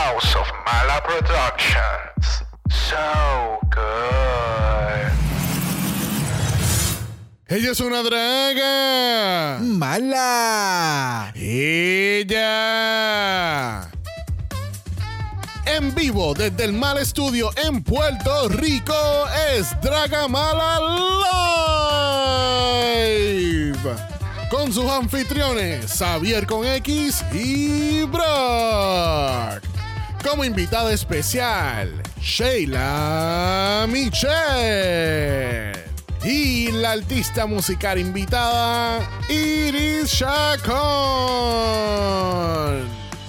House of Mala Productions. So good. Ella es una draga. Mala. Ella. En vivo desde el Mal Estudio en Puerto Rico es Draga Mala Live. Con sus anfitriones Xavier con X y Brock. Como invitada especial, Sheila Michelle. Y la artista musical invitada, Iris Chacón.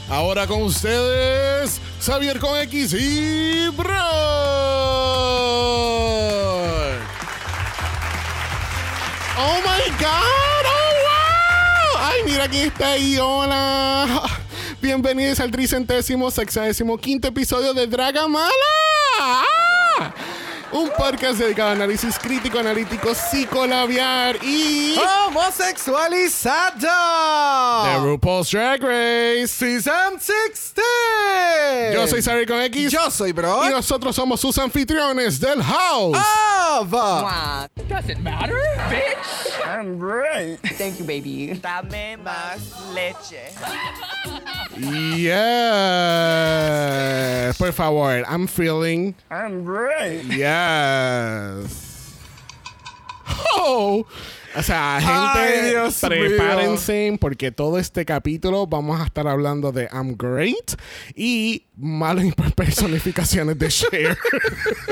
Ahora con ustedes, Xavier con X y Brock. Oh my God, oh wow. Ay, mira quién está ahí, hola. Bienvenidos al tricentésimo, sexagésimo quinto episodio de Draga Mala. Ah. Un podcast dedicado a análisis crítico, analítico, psicolabiar y... Homosexualizado. The RuPaul's Drag Race. Season 16. Yo soy Xavier con X. Yo soy Y Bro. nosotros somos sus anfitriones del house. Of. Doesn't matter, bitch. I'm great. Thank you, baby. Dame más leche. Yes. Por favor, I'm feeling. I'm great. Yes. Oh. O sea, gente, Ay, Dios prepárense porque todo este capítulo vamos a estar hablando de I'm Great y malas personificaciones de Cher.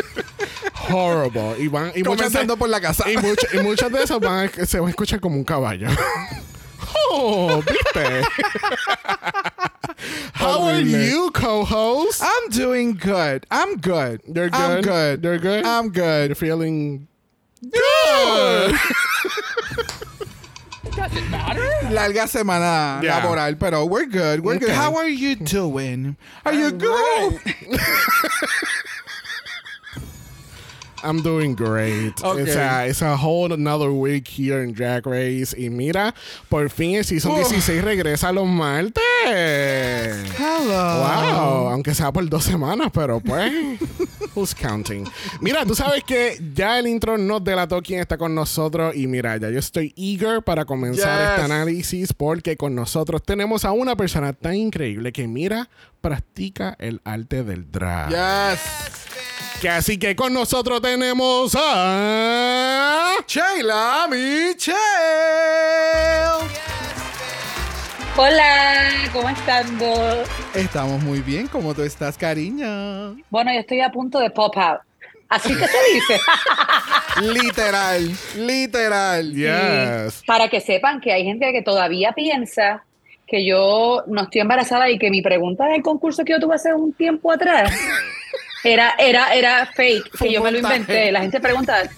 Horrible. Y, van, y muchas de, Comenzando por la casa. y, much- y muchas de esas van a- se van a escuchar como un caballo. Oh, ¿viste? How are you, co-host? I'm doing good. I'm good. You're I'm good? good. You're good? I'm good. You're feeling good. Doesn't matter. Larga semana Yeah. laboral, pero we're good. We're good. Okay. How are you doing? Are you good? I'm doing great. Okay. It's, a, it's a whole another week here in Drag Race. Y mira, por fin el Season Uf. 16 regresa los martes. Hello. Wow, aunque sea por dos semanas, pero pues, who's counting? Mira, tú sabes que ya el intro nos delató quién está con nosotros y mira, ya yo estoy eager para comenzar Yes. este análisis porque con nosotros tenemos a una persona tan increíble que mira, practica el arte del drag. Yes. Que así que con nosotros tenemos a... Sheila Michelle. Hola, ¿cómo están? vos? Estamos muy bien. ¿Cómo tú estás, cariño? Bueno, yo estoy a punto de pop out. Así que se dice. literal. Literal. Yes. Para que sepan que hay gente que todavía piensa que yo no estoy embarazada y que mi pregunta del concurso que yo tuve hace un tiempo atrás era, era, era fake, que yo me lo inventé. La gente pregunta.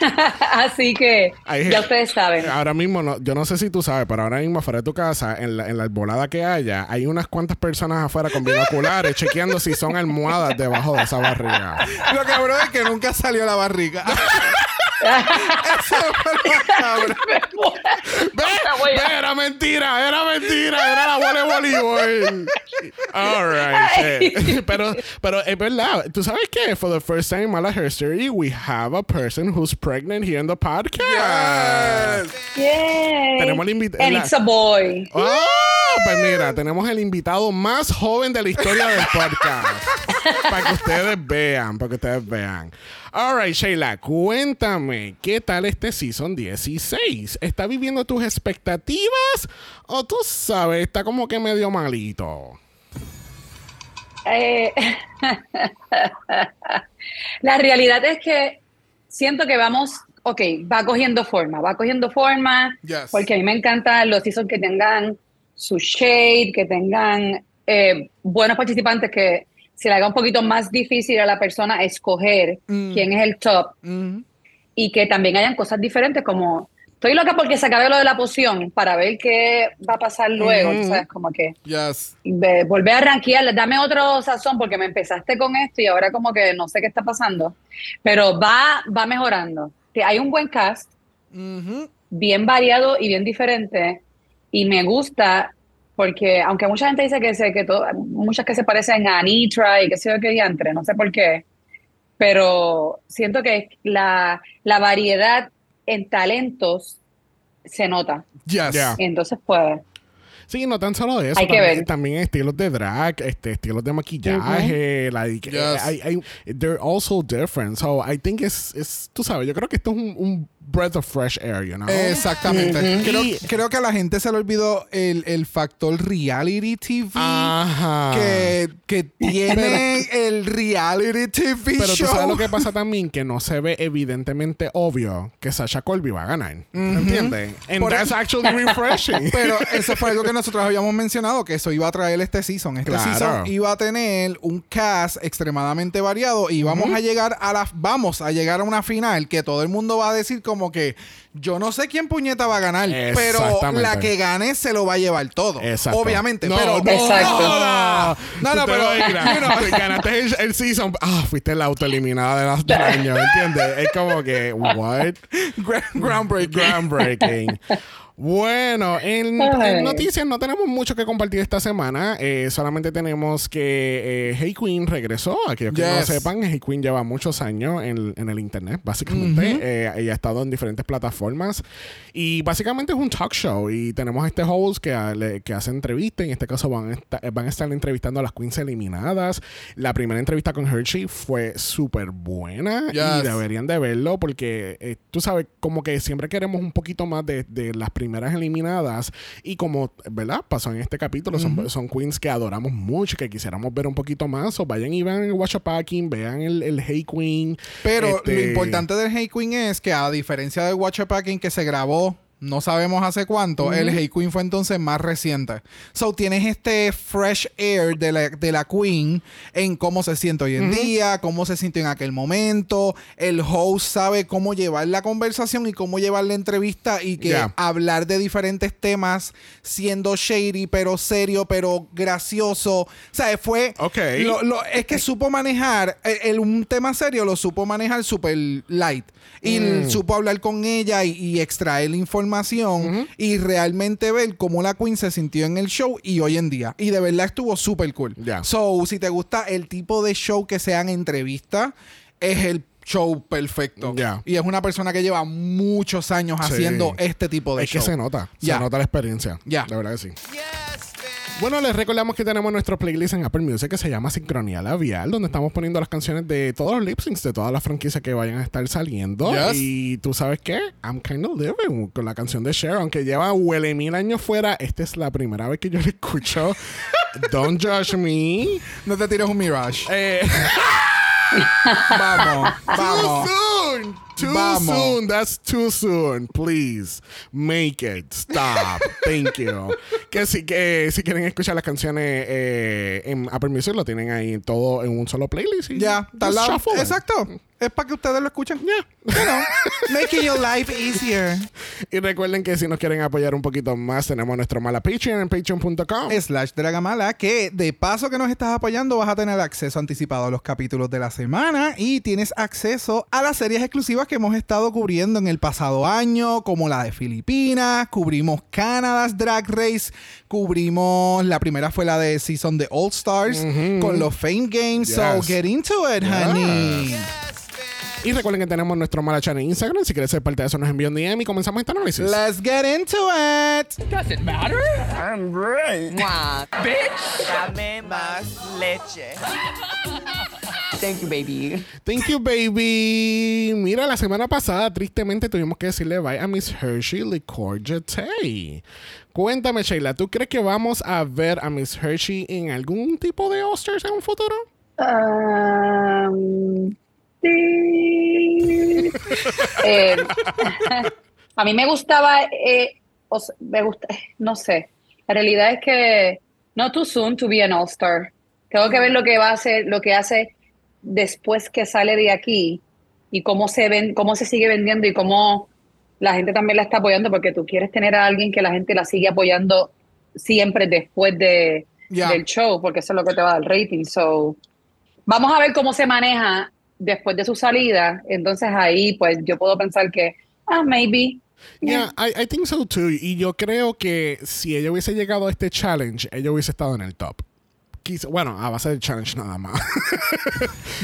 Así que ya ustedes saben. Ahora mismo, no, yo no sé si tú sabes, pero ahora mismo afuera de tu casa, en la, en la arbolada que haya, hay unas cuantas personas afuera con binoculares chequeando si son almohadas debajo de esa barriga. Lo cabrón es que nunca salió la barriga. Eso fue. Era mentira, era mentira, era la bola de voleibol. All right. shit. Pero, pero es verdad. ¿Tú sabes qué? For the first time in Mala history, we have a person who's pregnant here in the podcast. Yes. Yay. Tenemos el invita- And la- it's a boy. ¡Oh! Pues mira, tenemos el invitado más joven de la historia del podcast. para que ustedes vean, para que ustedes vean. All right, Sheila, cuéntame, ¿qué tal este season 16? ¿Está viviendo tus expectativas? O tú sabes, está como que medio malito. Eh, la realidad es que siento que vamos, ok, va cogiendo forma, va cogiendo forma, Yes. porque a mí me encantan los seasons que tengan su shade, que tengan eh, buenos participantes, que se le haga un poquito más difícil a la persona escoger Mm. quién es el top Mm. y que también hayan cosas diferentes como... Estoy loca porque se acabe lo de la poción para ver qué va a pasar luego, Ujú. ¿sabes? Como que Yes. ve- volver a rankear, dame otro sazón porque me empezaste con esto y ahora como que no sé qué está pasando, pero va, va mejorando. Hay un buen cast, Mhm. bien variado y bien diferente y me gusta porque aunque mucha gente dice que se, que todo, muchas que se parecen a Anitra y que sé yo qué diantre, no sé por qué, pero siento que la, la variedad en talentos se nota. Yes. Yeah. Entonces, pues, Sí, no tan solo eso. Hay que también, ver. también estilos de drag, este, estilos de maquillaje. like, Yes. eh, I- I- they're also different. So I think it's, it's, tú sabes, yo creo que esto es un, un breath of fresh air, you know? Exactamente. creo, que a la gente se le olvidó el, el factor reality TV. Ajá. Que, que tiene el reality TV Pero tú sabes lo que pasa también, que no se ve evidentemente obvio que Sasha Colby va a ganar. ¿Entiendes? And Por- that's actually refreshing. Pero eso fue algo que nosotros habíamos mencionado, que eso iba a traer este season. Este Claro. season iba a tener un cast extremadamente variado y vamos a llegar a la vamos a llegar a una final que todo el mundo va a decir como que yo no sé quién puñeta va a ganar, pero la que gane se lo va a llevar todo. Exacto. Obviamente, No, pero no, Exacto. No, No, no, pero- ganaste el, el season. Ah, fuiste la autoeliminada de las del año, ¿entiendes? Es como que, what? Groundbreaking. Groundbreaking. Bueno, en, noticias no tenemos mucho que compartir esta semana. Eh, solamente tenemos que eh, Hey Queen regresó. Aquellos que no lo sepan, Hey Queen lleva muchos años en, en el internet, básicamente. Eh, ella ha estado en diferentes plataformas. Y básicamente es un talk show. Y tenemos a este host que, ah, le- que hace entrevistas. En este caso van a, esta- van a estar entrevistando a las queens eliminadas. La primera entrevista con Hershey fue súper buena. Y Yes. deberían de verlo porque eh, tú sabes, como que siempre queremos un poquito más de, de las primeras eliminadas. Y como, ¿verdad? Pasó en este capítulo, son, son queens que adoramos mucho, que quisiéramos ver un poquito más. O vayan y vean el Watch Packing, vean el, el Hey Queen. Pero Este, lo importante del Hey Queen es que a diferencia del Watcher Packing que se grabó no sabemos hace cuánto, el Hey Queen fue entonces más reciente. So tienes este fresh air de la, de la Queen en cómo se siente hoy en día, cómo se sintió en aquel momento. El host sabe cómo llevar la conversación y cómo llevar la entrevista y que Yeah. hablar de diferentes temas siendo shady, pero serio, pero gracioso. O sea, fue... Ok. lo- lo- es que supo manejar el, el- un tema serio lo supo manejar super light y l- supo hablar con ella y, y extraer la información y realmente ver cómo la Queen se sintió en el show y hoy en día y de verdad estuvo súper cool Ya. so si te gusta el tipo de show que sean entrevistas es el show perfecto Ya. y es una persona que lleva muchos años Sí. haciendo este tipo de Es show que se nota, se nota la experiencia. Ya. La verdad que sí. Bueno, les recordamos que tenemos nuestro playlist en Apple Music que se llama Sincronía Labial, donde estamos poniendo las canciones de todos los lip syncs de todas las franquicias que vayan a estar saliendo. Yes. Y tú sabes qué? I'm kind of living con la canción de Cher, aunque lleva huele mil años fuera. Esta es la primera vez que yo la escucho. Don't judge me. no te tires un mirage Eh, vamos vamos soon. Too Vamos. soon. That's too soon. Please make it stop. Thank you. Que si, que si quieren escuchar las canciones eh, en Apple Music, lo tienen ahí todo en un solo playlist. Ya, it. Exacto. Es para que ustedes lo escuchen. Yeah. You know, making your life easier. Y recuerden que si nos quieren apoyar un poquito más, tenemos nuestro mala Patreon en patreon.com. Slash Dragamala, que de paso que nos estás apoyando vas a tener acceso anticipado a los capítulos de la semana y tienes acceso a las series exclusivas que hemos estado cubriendo en el pasado año, como la de Filipinas, cubrimos Canada's Drag Race, cubrimos, la primera fue la de Season de All Stars con los Fame Games, so get into it, honey. Y recuerden que tenemos nuestro mala channel en Instagram. Si quieres ser parte de eso, nos envían un DM y comenzamos este análisis. Let's get into it. Does it matter? I'm great. Mwah. Bitch! Dame más leche. Thank you, baby. Thank you, baby. Mira, la semana pasada, tristemente, tuvimos que decirle bye a Miss Hershey Licor Jetay. Cuéntame, Sheila, ¿tú crees que vamos a ver a Miss Hershey en algún tipo de Oscars en un futuro? Um, sí. Eh, a mí me gustaba, eh, o sea, me gusta, no sé. La realidad es que no too soon to be an all-star. Tengo que ver lo que va a hacer, lo que hace después que sale de aquí y cómo se ven, cómo se sigue vendiendo y cómo la gente también la está apoyando, porque tú quieres tener a alguien que la gente la sigue apoyando siempre después de, del show, porque eso es lo que te va a dar rating. So, vamos a ver cómo se maneja después de su salida. Entonces ahí, pues yo puedo pensar que, ah, maybe. Yeah, I, I think so too. Y yo creo que si ella hubiese llegado a este challenge, ella hubiese estado en el top. Bueno, a base del challenge nada más.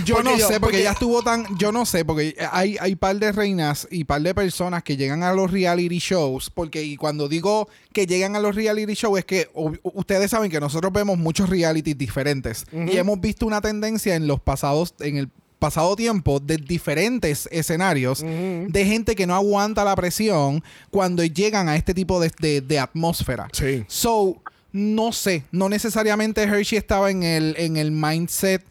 Yo Porque no yo- sé, porque, porque- ella estuvo tan. Yo no sé, porque hay, hay par de reinas y par de personas que llegan a los reality shows. Porque, y cuando digo que llegan a los reality shows, es que ustedes saben que nosotros vemos muchos realities diferentes. Y hemos visto una tendencia en los pasados, en el pasado tiempo, de diferentes escenarios, de gente que no aguanta la presión cuando llegan a este tipo de, de- de atmósfera. Sí. So, no sé, no necesariamente Hershey estaba en el, en el mindset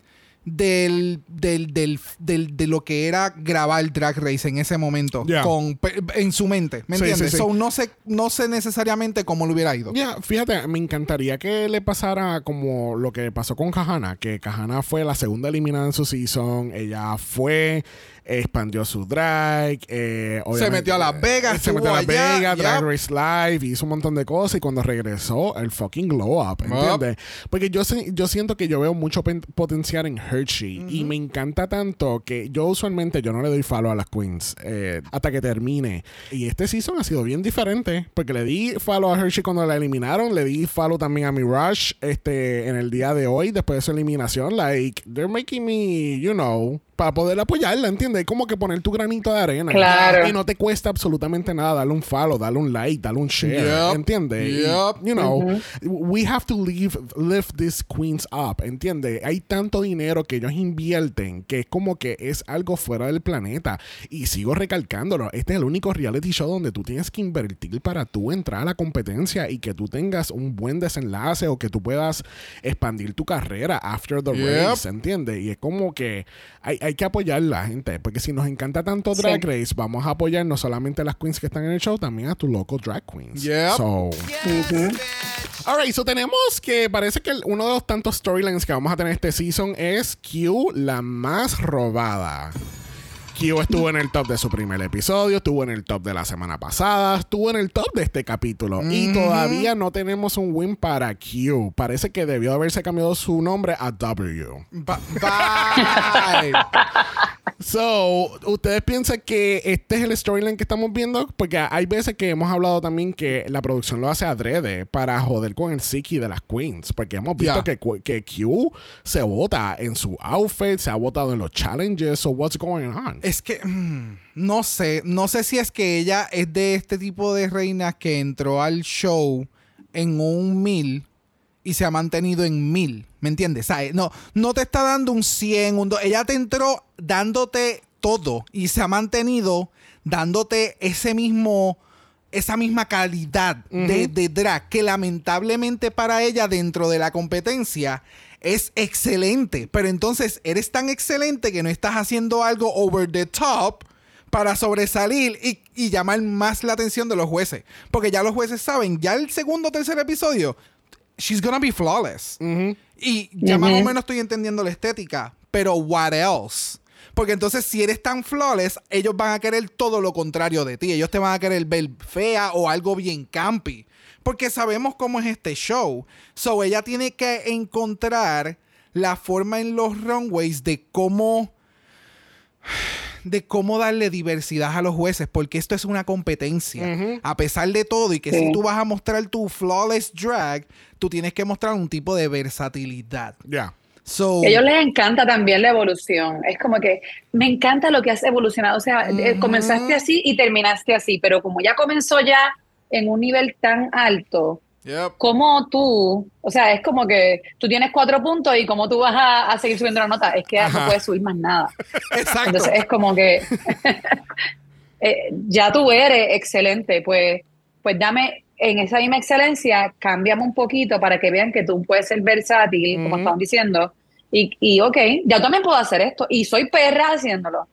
del, del, del, del- de lo que era grabar Drag Race en ese momento Yeah. con, en su mente, ¿me Sí, entiendes? sí, sí. So, no sé, no sé necesariamente cómo le hubiera ido. Ya, fíjate, me encantaría que le pasara como lo que pasó con Kahana, que Kahana fue la segunda eliminada en su season, ella fue, expandió su drag, eh, obviamente- metió a Las Vegas, se metió a Las allá, Vegas, Drag. Race Live, hizo un montón de cosas y cuando regresó, el fucking glow up, ¿entiendes? Porque yo, yo siento que yo veo mucho potencial en Hershey y me encanta tanto que yo usualmente yo no le doy follow a las queens eh, hasta que termine. Y este season ha sido bien diferente porque le di follow a Hershey cuando la eliminaron, le di follow también a Mirage este, en el día de hoy después de su eliminación. Like, they're making me, you know, para poder apoyarla, ¿entiendes? Como que poner tu granito de arena. Claro. Y no te cuesta absolutamente nada darle un follow, darle un like, darle un share, Yep. ¿entiendes? Yep. You know, we have to live, lift these queens up, ¿entiendes? Hay tanto dinero que ellos invierten que es como que es algo fuera del planeta. Y sigo recalcándolo, este es el único reality show donde tú tienes que invertir para tú entrar a la competencia y que tú tengas un buen desenlace o que tú puedas expandir tu carrera after the Yep. race, ¿entiendes? Y es como que hay, hay que apoyar la gente, porque si nos encanta tanto Sí. Drag Race, vamos a apoyar no solamente a las queens que están en el show, también a tu local drag queens. Yep. So, Alright, so tenemos que parece que uno de los tantos storylines que vamos a tener este season es Q, la más robada. Q estuvo en el top de su primer episodio, estuvo en el top de la semana pasada, estuvo en el top de este capítulo y todavía no tenemos un win para Q. Parece que debió haberse cambiado su nombre a W. Ba- bye. So, ¿ustedes piensan que este es el storyline que estamos viendo? Porque hay veces que hemos hablado también que la producción lo hace adrede para joder con el psiqui de las queens. Porque hemos visto Yeah. que, que Q se vota en su outfit, se ha votado en los challenges. So, what's going on? Es que mm, no sé, no sé si es que ella es de este tipo de reinas que entró al show en un mil y se ha mantenido en mil, ¿me entiendes? ¿Sabes? No, no te está dando un 100, un do- ella te entró dándote todo y se ha mantenido dándote ese mismo esa misma calidad de, de drag que lamentablemente para ella dentro de la competencia es excelente. Pero entonces eres tan excelente que no estás haciendo algo over the top para sobresalir y, y llamar más la atención de los jueces. Porque ya los jueces saben, ya el segundo o tercer episodio, she's gonna be flawless. Y ya más o menos estoy entendiendo la estética, pero what else? Porque entonces si eres tan flawless, ellos van a querer todo lo contrario de ti. Ellos te van a querer ver fea o algo bien campi. Porque sabemos cómo es este show. So ella tiene que encontrar la forma en los runways de cómo de cómo darle diversidad a los jueces, porque esto es una competencia. A pesar de todo, y que Sí. si tú vas a mostrar tu flawless drag, tú tienes que mostrar un tipo de versatilidad. Ya. So, A ellos les encanta también la evolución. Es como que me encanta lo que has evolucionado. O sea, eh, comenzaste así y terminaste así, pero como ya comenzó ya en un nivel tan alto, Yep. ¿cómo tú, o sea, es como que tú tienes cuatro puntos y cómo tú vas a, a seguir subiendo la nota? Es que Ajá. no puedes subir más nada. Exacto. Entonces es como que eh, ya tú eres excelente, pues, pues dame en esa misma excelencia, cámbiame un poquito para que vean que tú puedes ser versátil, como estaban diciendo, y, y ok, ya también puedo hacer esto, y soy perra haciéndolo.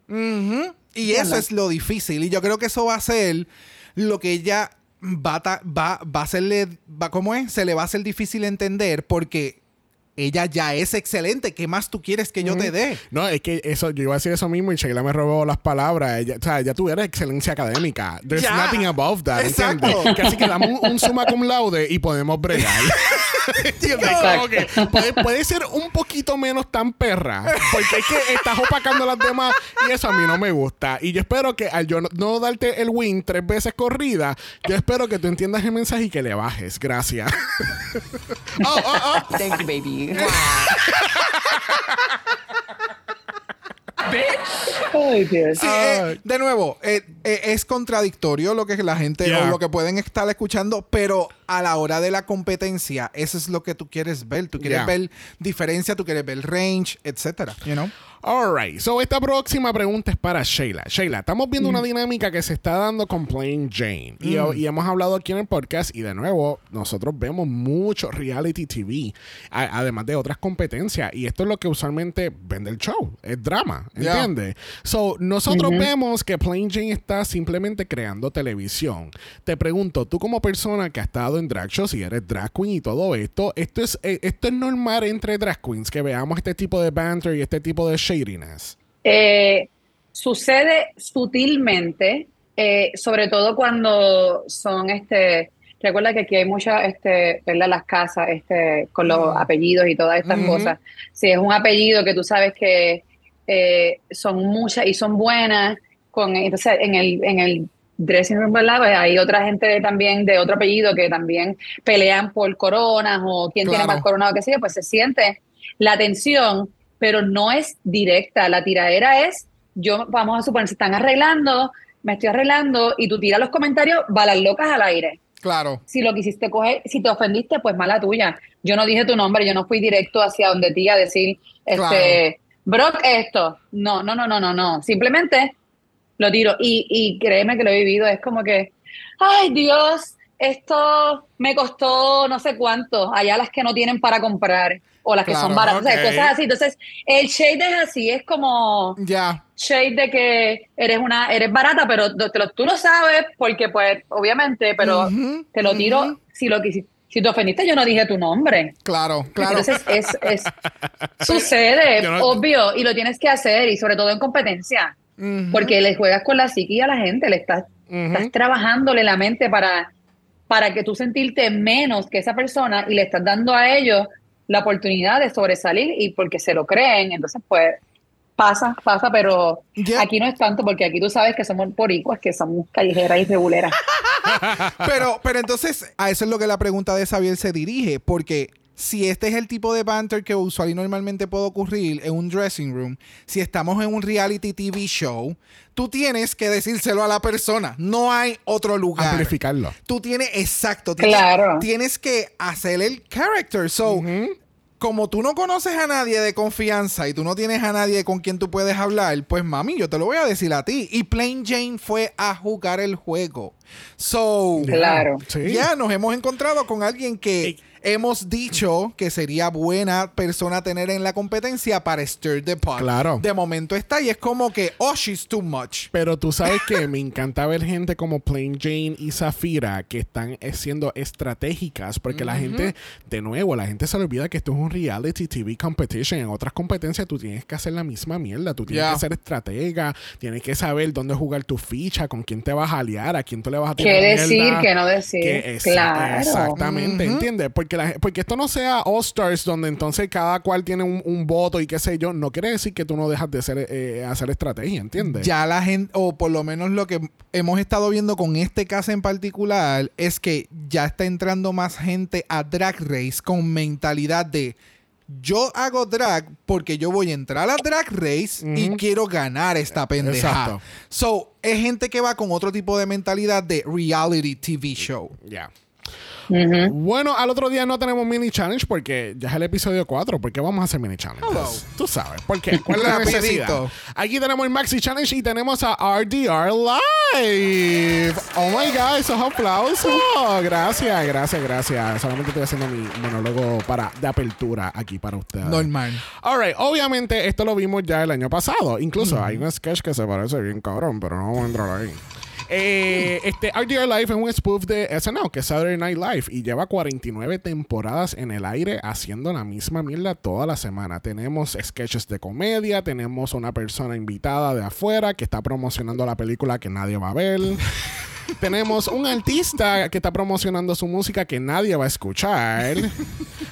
Y eso es lo difícil. Y yo creo que eso va a ser lo que ella va va, va a hacerle, va, ¿cómo es? Se le va a hacer difícil entender porque ella ya es excelente. ¿Qué más tú quieres que yo te dé? No, es que eso, yo iba a decir eso mismo y Sheila me robó las palabras. Ella, o sea, ya tú eres excelencia académica. There's Ya. nothing above that. Exacto. ¿entiendes? Que así que damos un, un summa cum laude y podemos bregar. Y ¿Entiendes? Exacto. Ok, Puede, puede ser un poquito menos tan perra. Porque es que estás opacando a las demás y eso a mí no me gusta. Y yo espero que al yo no, no darte el win tres veces corrida, yo espero que tú entiendas el mensaje y que le bajes. Gracias. oh, oh, oh. Thank you, baby. Ay, Dios. Sí, eh, de nuevo, eh, eh, es contradictorio lo que la gente Yeah. o lo que pueden estar escuchando, pero a la hora de la competencia, eso es lo que tú quieres ver. Tú quieres Yeah. ver diferencia, tú quieres ver range, etcétera. You know? Alright, so esta próxima pregunta es para Sheila. Sheila, estamos viendo una dinámica que se está dando con Plain Jane. Y, y hemos hablado aquí en el podcast. Y de nuevo, nosotros vemos mucho reality TV, a- además de otras competencias. Y esto es lo que usualmente vende el show: es drama, Yeah. ¿entiendes? So, nosotros vemos que Plain Jane está simplemente creando televisión. Te pregunto, tú como persona que ha estado en drag shows y eres drag queen y todo esto, ¿esto es, eh, esto es normal entre drag queens que veamos este tipo de banter y este tipo de shadiness? Eh, sucede sutilmente, eh, sobre todo cuando son este. Recuerda que aquí hay muchas, este, ¿verdad? Las casas, este, con los apellidos y todas estas cosas. Si es un apellido que tú sabes que eh, son muchas y son buenas, con, entonces en el, en el dressing room, ¿verdad? Pues hay otra gente también de otro apellido que también pelean por coronas o quién tiene más coronas o qué sé yo, pues se siente la tensión, pero no es directa. La tiradera es, yo, vamos a suponer, se están arreglando, me estoy arreglando y tú tiras los comentarios, balas locas al aire. Claro. Si lo quisiste coger, si te ofendiste, pues mala tuya. Yo no dije tu nombre, yo no fui directo hacia donde ti a decir, este, Brock, esto. No, no, no, no, no, no. Simplemente lo tiro. Y, y créeme que lo he vivido, es como que, ay Dios, esto me costó no sé cuánto. Allá las que no tienen para comprar o las que Claro, son baratas, o sea, cosas así. Entonces, el shade es así, es como Ya. shade de que eres una, eres barata, pero te lo- tú lo sabes porque pues, obviamente, pero te lo tiro, si lo quisi- si te ofendiste, yo no dije tu nombre. Claro, claro. Entonces es, es sucede, Yo no- obvio, y lo tienes que hacer, y sobre todo en competencia, porque le juegas con la psiqui a la gente, le estás, estás trabajándole la mente para, para que tú sentirte menos que esa persona y le estás dando a ellos la oportunidad de sobresalir y porque se lo creen, entonces pues pasa, pasa, pero Ya. aquí no es tanto porque aquí tú sabes que somos boricuas, que somos callejeras y reguleras. Pero, pero entonces, a eso es lo que la pregunta de Xavier se dirige, porque si este es el tipo de banter que usual y normalmente puede ocurrir en un dressing room, si estamos en un reality TV show, tú tienes que decírselo a la persona. No hay otro lugar. Amplificarlo. Tú tienes, exacto, tienes, Claro. tienes que hacer el character. So, como tú no conoces a nadie de confianza y tú no tienes a nadie con quien tú puedes hablar, pues mami, yo te lo voy a decir a ti. Y Plain Jane fue a jugar el juego. So, Claro. Sí. ya nos hemos encontrado con alguien que hemos dicho que sería buena persona tener en la competencia para stir the pot. Claro. De momento está y es como que, oh, she's too much. Pero tú sabes que me encanta ver gente como Plain Jane y Zafira que están eh, siendo estratégicas porque la gente, de nuevo, la gente se le olvida que esto es un reality TV competition. En otras competencias tú tienes que hacer la misma mierda. Tú tienes que ser estratega, tienes que saber dónde jugar tu ficha, con quién te vas a aliar, a quién tú le vas a tirar ¿Qué decir, mierda. qué no decir? Que claro. Exactamente, ¿entiendes? Porque, la- porque esto no sea All Stars donde entonces cada cual tiene un, un voto y qué sé yo. No quiere decir que tú no dejas de hacer, eh, hacer estrategia, ¿entiendes? Ya la gente, o por lo menos lo que hemos estado viendo con este caso en particular, es que ya está entrando más gente a Drag Race con mentalidad de yo hago drag porque yo voy a entrar a Drag Race y quiero ganar esta pendeja. Exacto. So, es gente que va con otro tipo de mentalidad de reality TV show. Ya. Bueno, al otro día no tenemos mini challenge porque ya es el episodio 4. ¿Por qué vamos a hacer mini challenge? Tú sabes. ¿Por qué? ¿Cuál es la necesidad? Aquí tenemos el maxi challenge y tenemos a RDR Live. Oh my God, esos aplausos. Gracias, gracias, gracias. Solamente estoy haciendo mi monólogo para, de apertura aquí para ustedes. Normal. Alright, obviamente esto lo vimos ya el año pasado. Incluso hay un sketch que se parece bien cabrón, pero no vamos a entrar ahí. Eh, este RDR Live es un spoof de SNL, que es Saturday Night Live, y lleva 49 temporadas en el aire haciendo la misma mierda toda la semana. Tenemos sketches de comedia, tenemos una persona invitada de afuera que está promocionando la película que nadie va a ver. tenemos un artista que está promocionando su música que nadie va a escuchar.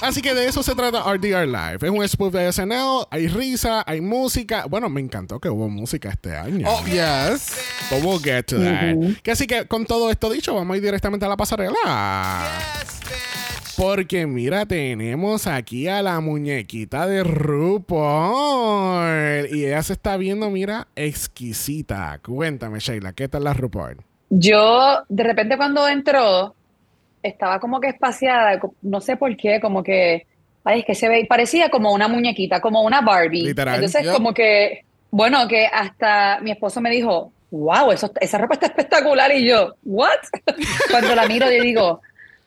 Así que de eso se trata RDR Live. Es un spoof de SNL, hay risa, hay música. Bueno, me encantó que hubo música este año. Oh, yes. But we'll get to that. Que así que con todo esto dicho, vamos a ir directamente a la pasarela. Porque mira, tenemos aquí a la muñequita de RuPaul. Y ella se está viendo, mira, exquisita. Cuéntame, Sheila, ¿qué tal la RuPaul? Yo, de repente, cuando entró, estaba como que espaciada, no sé por qué, como que, ay, es que se ve, parecía como una muñequita, como una Barbie. Literal. Entonces, como que, bueno, que hasta mi esposo me dijo, wow, eso, esa ropa está espectacular. Y yo, ¿what? cuando la miro, yo digo,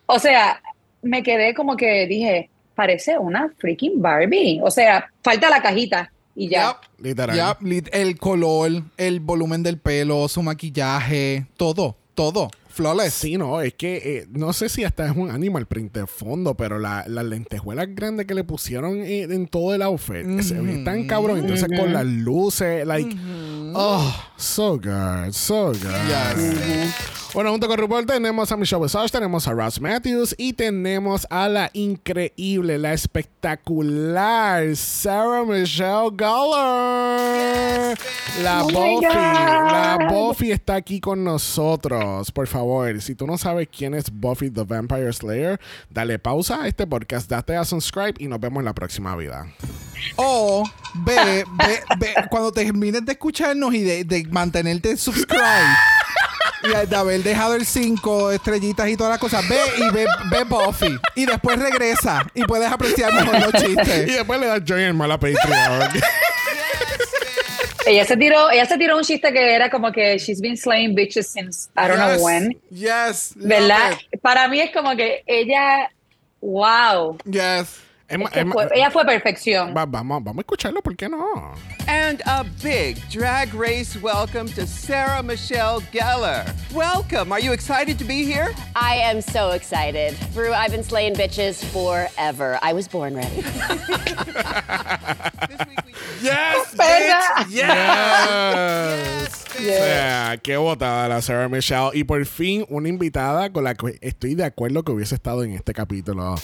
o sea, me quedé como que dije, parece una freaking Barbie. O sea, falta la cajita y ya. Yep. Literal. Yep, el color, el volumen del pelo, su maquillaje, todo, todo. Flawless. Sí, no, es que eh, no sé si hasta es un animal print de fondo, pero la- las lentejuelas grandes que le pusieron en, en todo el outfit se ve tan cabrón. Entonces con las luces, like, oh, so good, so good. Yes. Bueno, junto con RuPaul tenemos a Michelle Visage, tenemos a Ross Matthews y tenemos a la increíble, la espectacular Sarah Michelle Gellar. La Oh Buffy, la. Buffy está aquí con nosotros. Por favor, si tú no sabes quién es Buffy the Vampire Slayer, dale pausa a este podcast, date a subscribe y nos vemos en la próxima vida. O ve, ve, ve, cuando termines de escucharnos y de, de mantenerte subscribe y de haber dejado el 5 estrellitas y todas las cosas, ve y ve, ve Buffy. Y después regresa y puedes apreciar mejor los Y chistes. después le das join a la Patreon. Ella se tiró, ella se tiró un chiste que era como que she's been slaying bitches since I don't Yes. know when. Yes. ¿Verdad? Para mí es como que ella, wow. Yes. Es ma- Es que es ma- fue- ella fue perfección. va- vamos, vamos a escucharlo, ¿por qué no? And a big drag race welcome to Sarah Michelle Gellar. Welcome. Are you excited to be here? I am so excited. Brew, I've been slaying bitches forever. I was born ready. Yes, ¿Verdad? Yes. O sea, qué botada la Sarah Michelle. Y por fin una invitada con la que estoy de acuerdo que hubiese estado en este capítulo.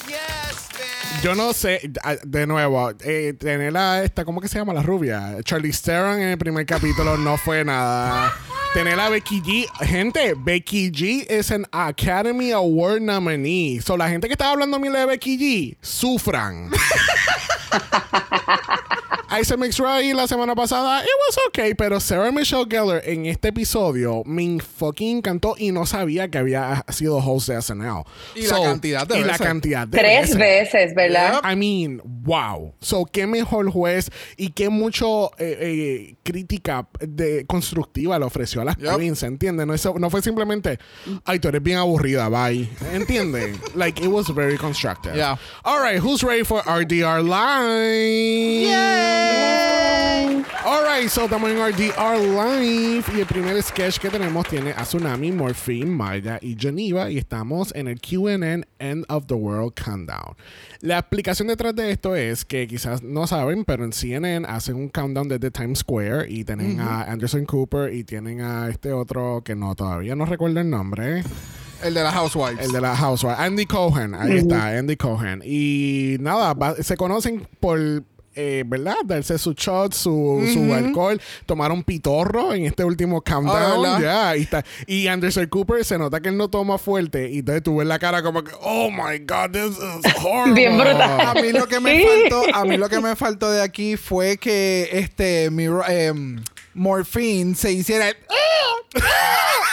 Yo no sé, de nuevo, eh, tener a esta, ¿cómo que se llama? La rubia. Charlie Theron en el primer capítulo no fue nada. Tener a Becky G. Gente, Becky G es an Academy Award nominee. So, la gente que estaba hablando mil de Becky G, sufran. Isa Mix Ray la semana pasada, it was okay, pero Sarah Michelle Gellar en este episodio me fucking encantó y no sabía que había sido host de SNL. Y la cantidad de y la veces. cantidad de Tres veces, ¿verdad? I mean, wow. So, qué mejor juez y qué mucho eh, eh, crítica de, constructiva le ofreció a las Yep. queens, ¿entiendes? No, eso- no fue simplemente, ay, tú eres bien aburrida, bye. ¿Entiendes? like, it was very constructive. Yeah. All right, who's ready for RDR Live? All right, so estamos en RDR Live y el primer sketch que tenemos tiene a Tsunami, Morphine, Maya y Geneva y estamos en el QNN End of the World Countdown. La explicación detrás de esto es que quizás no saben, pero en CNN hacen un countdown desde Times Square y tienen a Anderson Cooper y tienen a este otro que no todavía no recuerdo el nombre. El de las Housewives. El de la Housewife. Andy Cohen. Ahí está, Andy Cohen. Y nada, va- se conocen por. Eh, ¿Verdad? Darse su shot, su, su alcohol, tomaron pitorro en este último countdown. ¿verdad? ya, y, está- y Anderson Cooper se nota que él no toma fuerte. Y entonces tú ves la cara como que, oh my God, this is horrible. Bien brutal. A mí lo que me Sí. faltó, a mí lo que me faltó de aquí fue que este mi em, Morphine se hiciera el-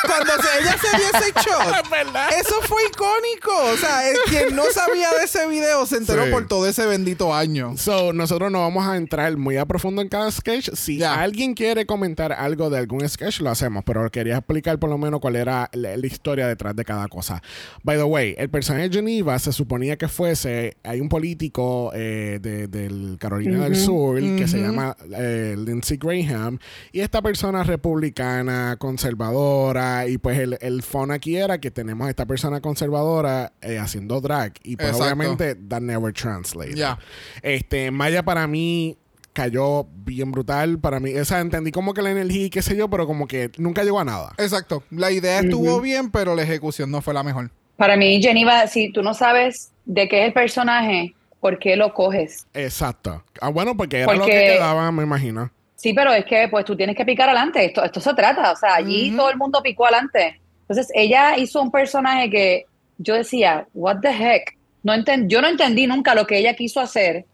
cuando se- ella se dio ese shot. Verdad. Eso fue icónico. O sea, el- quien no sabía de ese video se enteró Sí. por todo ese bendito año. So, nosotros no vamos a entrar muy a profundo en cada sketch. Si Ya. alguien quiere comentar algo de algún sketch, lo hacemos. Pero quería explicar por lo menos cuál era la, la historia detrás de cada cosa. By the way, el personaje de Geneva se suponía que fuese. Hay un político eh, de, del Carolina del Sur que se llama eh, Lindsey Graham. Y esta persona republicana, conservadora. Y pues el, el fun aquí era que tenemos a esta persona conservadora eh, haciendo drag. Y pues Exacto. obviamente that never translated. Ya. Este, Maya para mí cayó bien brutal para mí. O sea, entendí como que la energía y qué sé yo, pero como que nunca llegó a nada. Exacto. La idea estuvo bien, pero la ejecución no fue la mejor. Para mí, Geneva, si tú no sabes de qué es el personaje, ¿por qué lo coges? Exacto. Ah, bueno, porque era lo que quedaba, me imagino. Sí, pero es que pues tú tienes que picar adelante. Esto, esto se trata. O sea, allí todo el mundo picó adelante. Entonces, ella hizo un personaje que yo decía, what the heck. No enten- yo no entendí nunca lo que ella quiso hacer.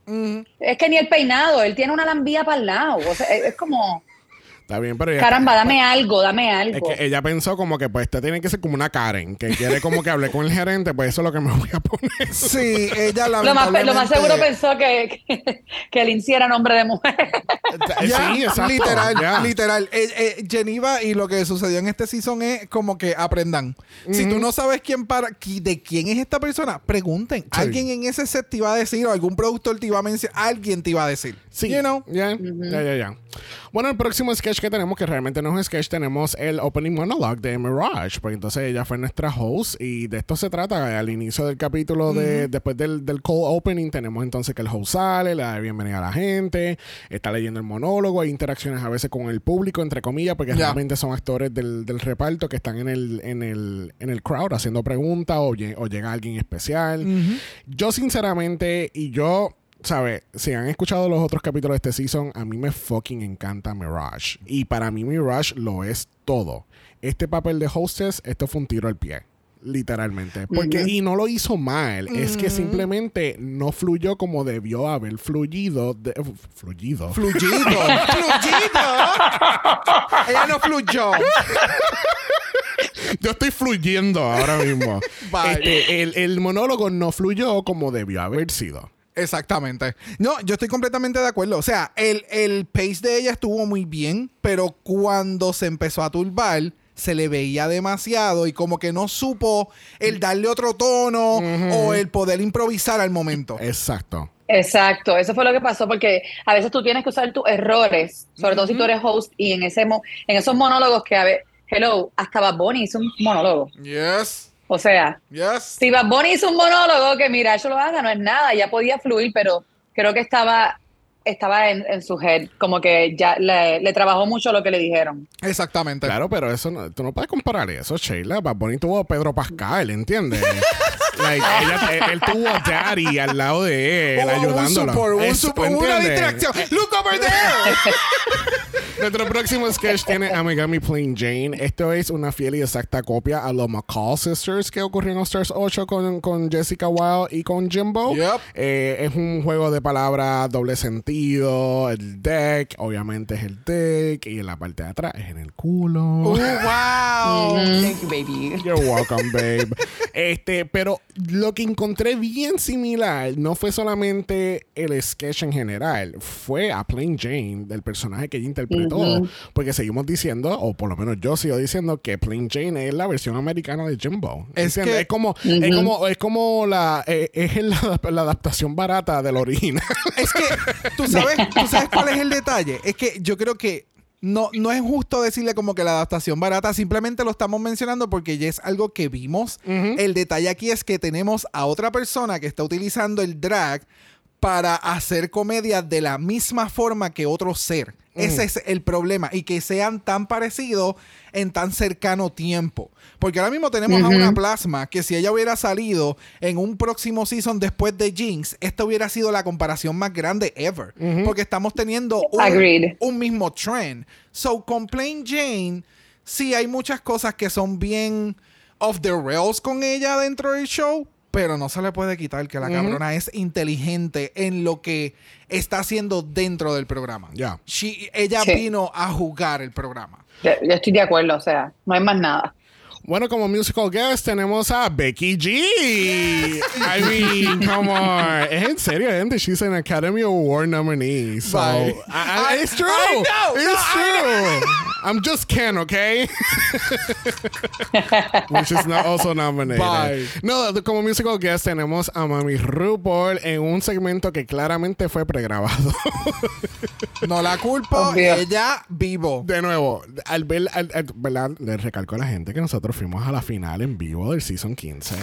Es que ni el peinado, él tiene una lambía para el lado. O sea, es, es como, Está bien, pero ella- caramba, dame algo, dame Es algo. que ella pensó como que pues esta tiene que ser como una Karen, que quiere como que hable con el gerente, pues eso es lo que me voy a poner. Sí, ella lo, más, lo más seguro pensó que, que, que el Lindsay era nombre de mujer. Ya, sí, exacto. Literal, ya. literal. Eh, eh, Geneva y lo que sucedió en este season es como que aprendan. Si tú no sabes quién para, qui- de quién es esta persona, pregunten. Alguien en ese set te iba a decir, o algún productor te iba a mencionar, alguien te iba a decir. Sí, You know? ya, ya, ya, ya. Bueno, el próximo sketch que tenemos, que realmente no es un sketch, tenemos el opening monologue de Mirage, porque entonces ella fue nuestra host y de esto se trata. Al inicio del capítulo, de, después del, del cold opening, tenemos entonces que el host sale, le da bienvenida a la gente, está leyendo el monólogo, hay interacciones a veces con el público, entre comillas, porque Ya. realmente son actores del, del reparto que están en el, en el, en el crowd haciendo preguntas o, o llega alguien especial. Yo sinceramente, y yo, ¿sabes? Si han escuchado los otros capítulos de este season, a mí me fucking encanta Mirage. Y para mí Mirage lo es todo. Este papel de hostess, esto fue un tiro al pie. Literalmente. Porque, y no lo hizo mal. Es que simplemente no fluyó como debió haber fluido. De, fluido. Fluyido. Fluyido. ella no fluyó. Yo estoy fluyendo ahora mismo. Este, el, el monólogo no fluyó como debió haber sido. Exactamente. No, yo estoy completamente de acuerdo. O sea, el, el pace de ella estuvo muy bien, pero cuando se empezó a turbar, se le veía demasiado y como que no supo el darle otro tono o el poder improvisar al momento. Exacto. Exacto, eso fue lo que pasó, porque a veces tú tienes que usar tus errores, sobre todo si tú eres host, y en ese mo- en esos monólogos que, a ver, hello, hasta Bad Bunny hizo un monólogo. Yes. O sea, Yes. si Bad Bunny hizo un monólogo, que mira, eso lo haga, no es nada, ya podía fluir, pero creo que estaba, estaba en, en su head, como que ya le, le trabajó mucho lo que le dijeron. Exactamente. Claro, pero eso no, tú no puedes comparar eso, Sheila. Bad Bunny tuvo a Pedro Pascal, ¿entiendes? like, ella- él, él tuvo a Daddy al lado de él, Un- un ayudándolo. support, un support, una distracción. Look over there. Nuestro próximo sketch tiene a Megami Plain Jane. Esto es una fiel y exacta copia a los McCall Sisters que ocurrió en All Stars 8 con, con Jessica Wilde y con Jimbo. Yep. Eh, es un juego de palabras doble sentido. El deck, obviamente, es el deck. Y en la parte de atrás es en el culo. Oh, wow. Thank you, baby. You're welcome, babe. este, pero lo que encontré bien similar no fue solamente el sketch en general, fue a Plain Jane, del personaje que ella interpretó. Porque seguimos diciendo, o por lo menos yo sigo diciendo, que Plain Jane es la versión americana de Jimbo. Es que- es como, es como, es como la, eh, es la, la adaptación barata del original. Es que tú sabes, tú sabes cuál es el detalle. Es que yo creo que no, no es justo decirle como que la adaptación barata, simplemente lo estamos mencionando porque ya es algo que vimos. El detalle aquí es que tenemos a otra persona que está utilizando el drag para hacer comedia de la misma forma que otro ser. Ese es el problema. Y que sean tan parecidos en tan cercano tiempo. Porque ahora mismo tenemos a una plasma que si ella hubiera salido en un próximo season después de Jinx, esta hubiera sido la comparación más grande ever. Porque estamos teniendo un, un mismo trend. So, con Plain Jane, sí hay muchas cosas que son bien off the rails con ella dentro del show. Pero no se le puede quitar que la cabrona es inteligente en lo que está haciendo dentro del programa. Ya. She- ella Sí. vino a jugar el programa. Yo, yo estoy de acuerdo, o sea, no hay más nada. Bueno, como musical guest tenemos a Becky G. I mean, come on. Es en serio, gente. She's an Academy Award nominee. So, Bye. I- I- it's true. I know. It's No, true. I'm just Ken, okay? Which is not also nominated. Bye. No, como musical guest tenemos a Mami RuPaul en un segmento que claramente fue pregrabado. No la culpo, Obvio. ella vivo. De nuevo, al ver, al- al- ¿verdad? Le recalco a la gente que nosotros fuimos a la final en vivo del season 15.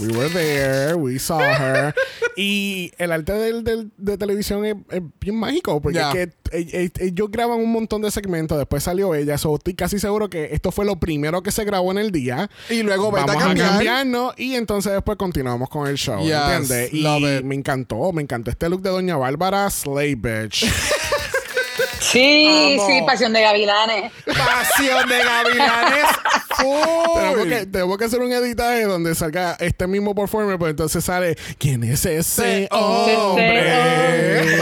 We were there, we saw her. y el arte del, del- de televisión es, es bien mágico porque Ya. es que eh, eh, ellos graban un montón de segmentos, después salió ella. So, estoy casi seguro que esto fue lo primero que se grabó en el día. Y luego Vamos a a, cambiar. cambiarnos y entonces después continuamos con el show. Yes, ¿Entiendes? Y love it. me encantó, me encantó este look de Doña Bárbara Slay Bitch. Sí, sí, Pasión de Gavilanes. Pasión de gavilanes. tenemos, que, tenemos que hacer un editaje donde salga este mismo performer, pues entonces sale ¿Quién es ese Ese hombre?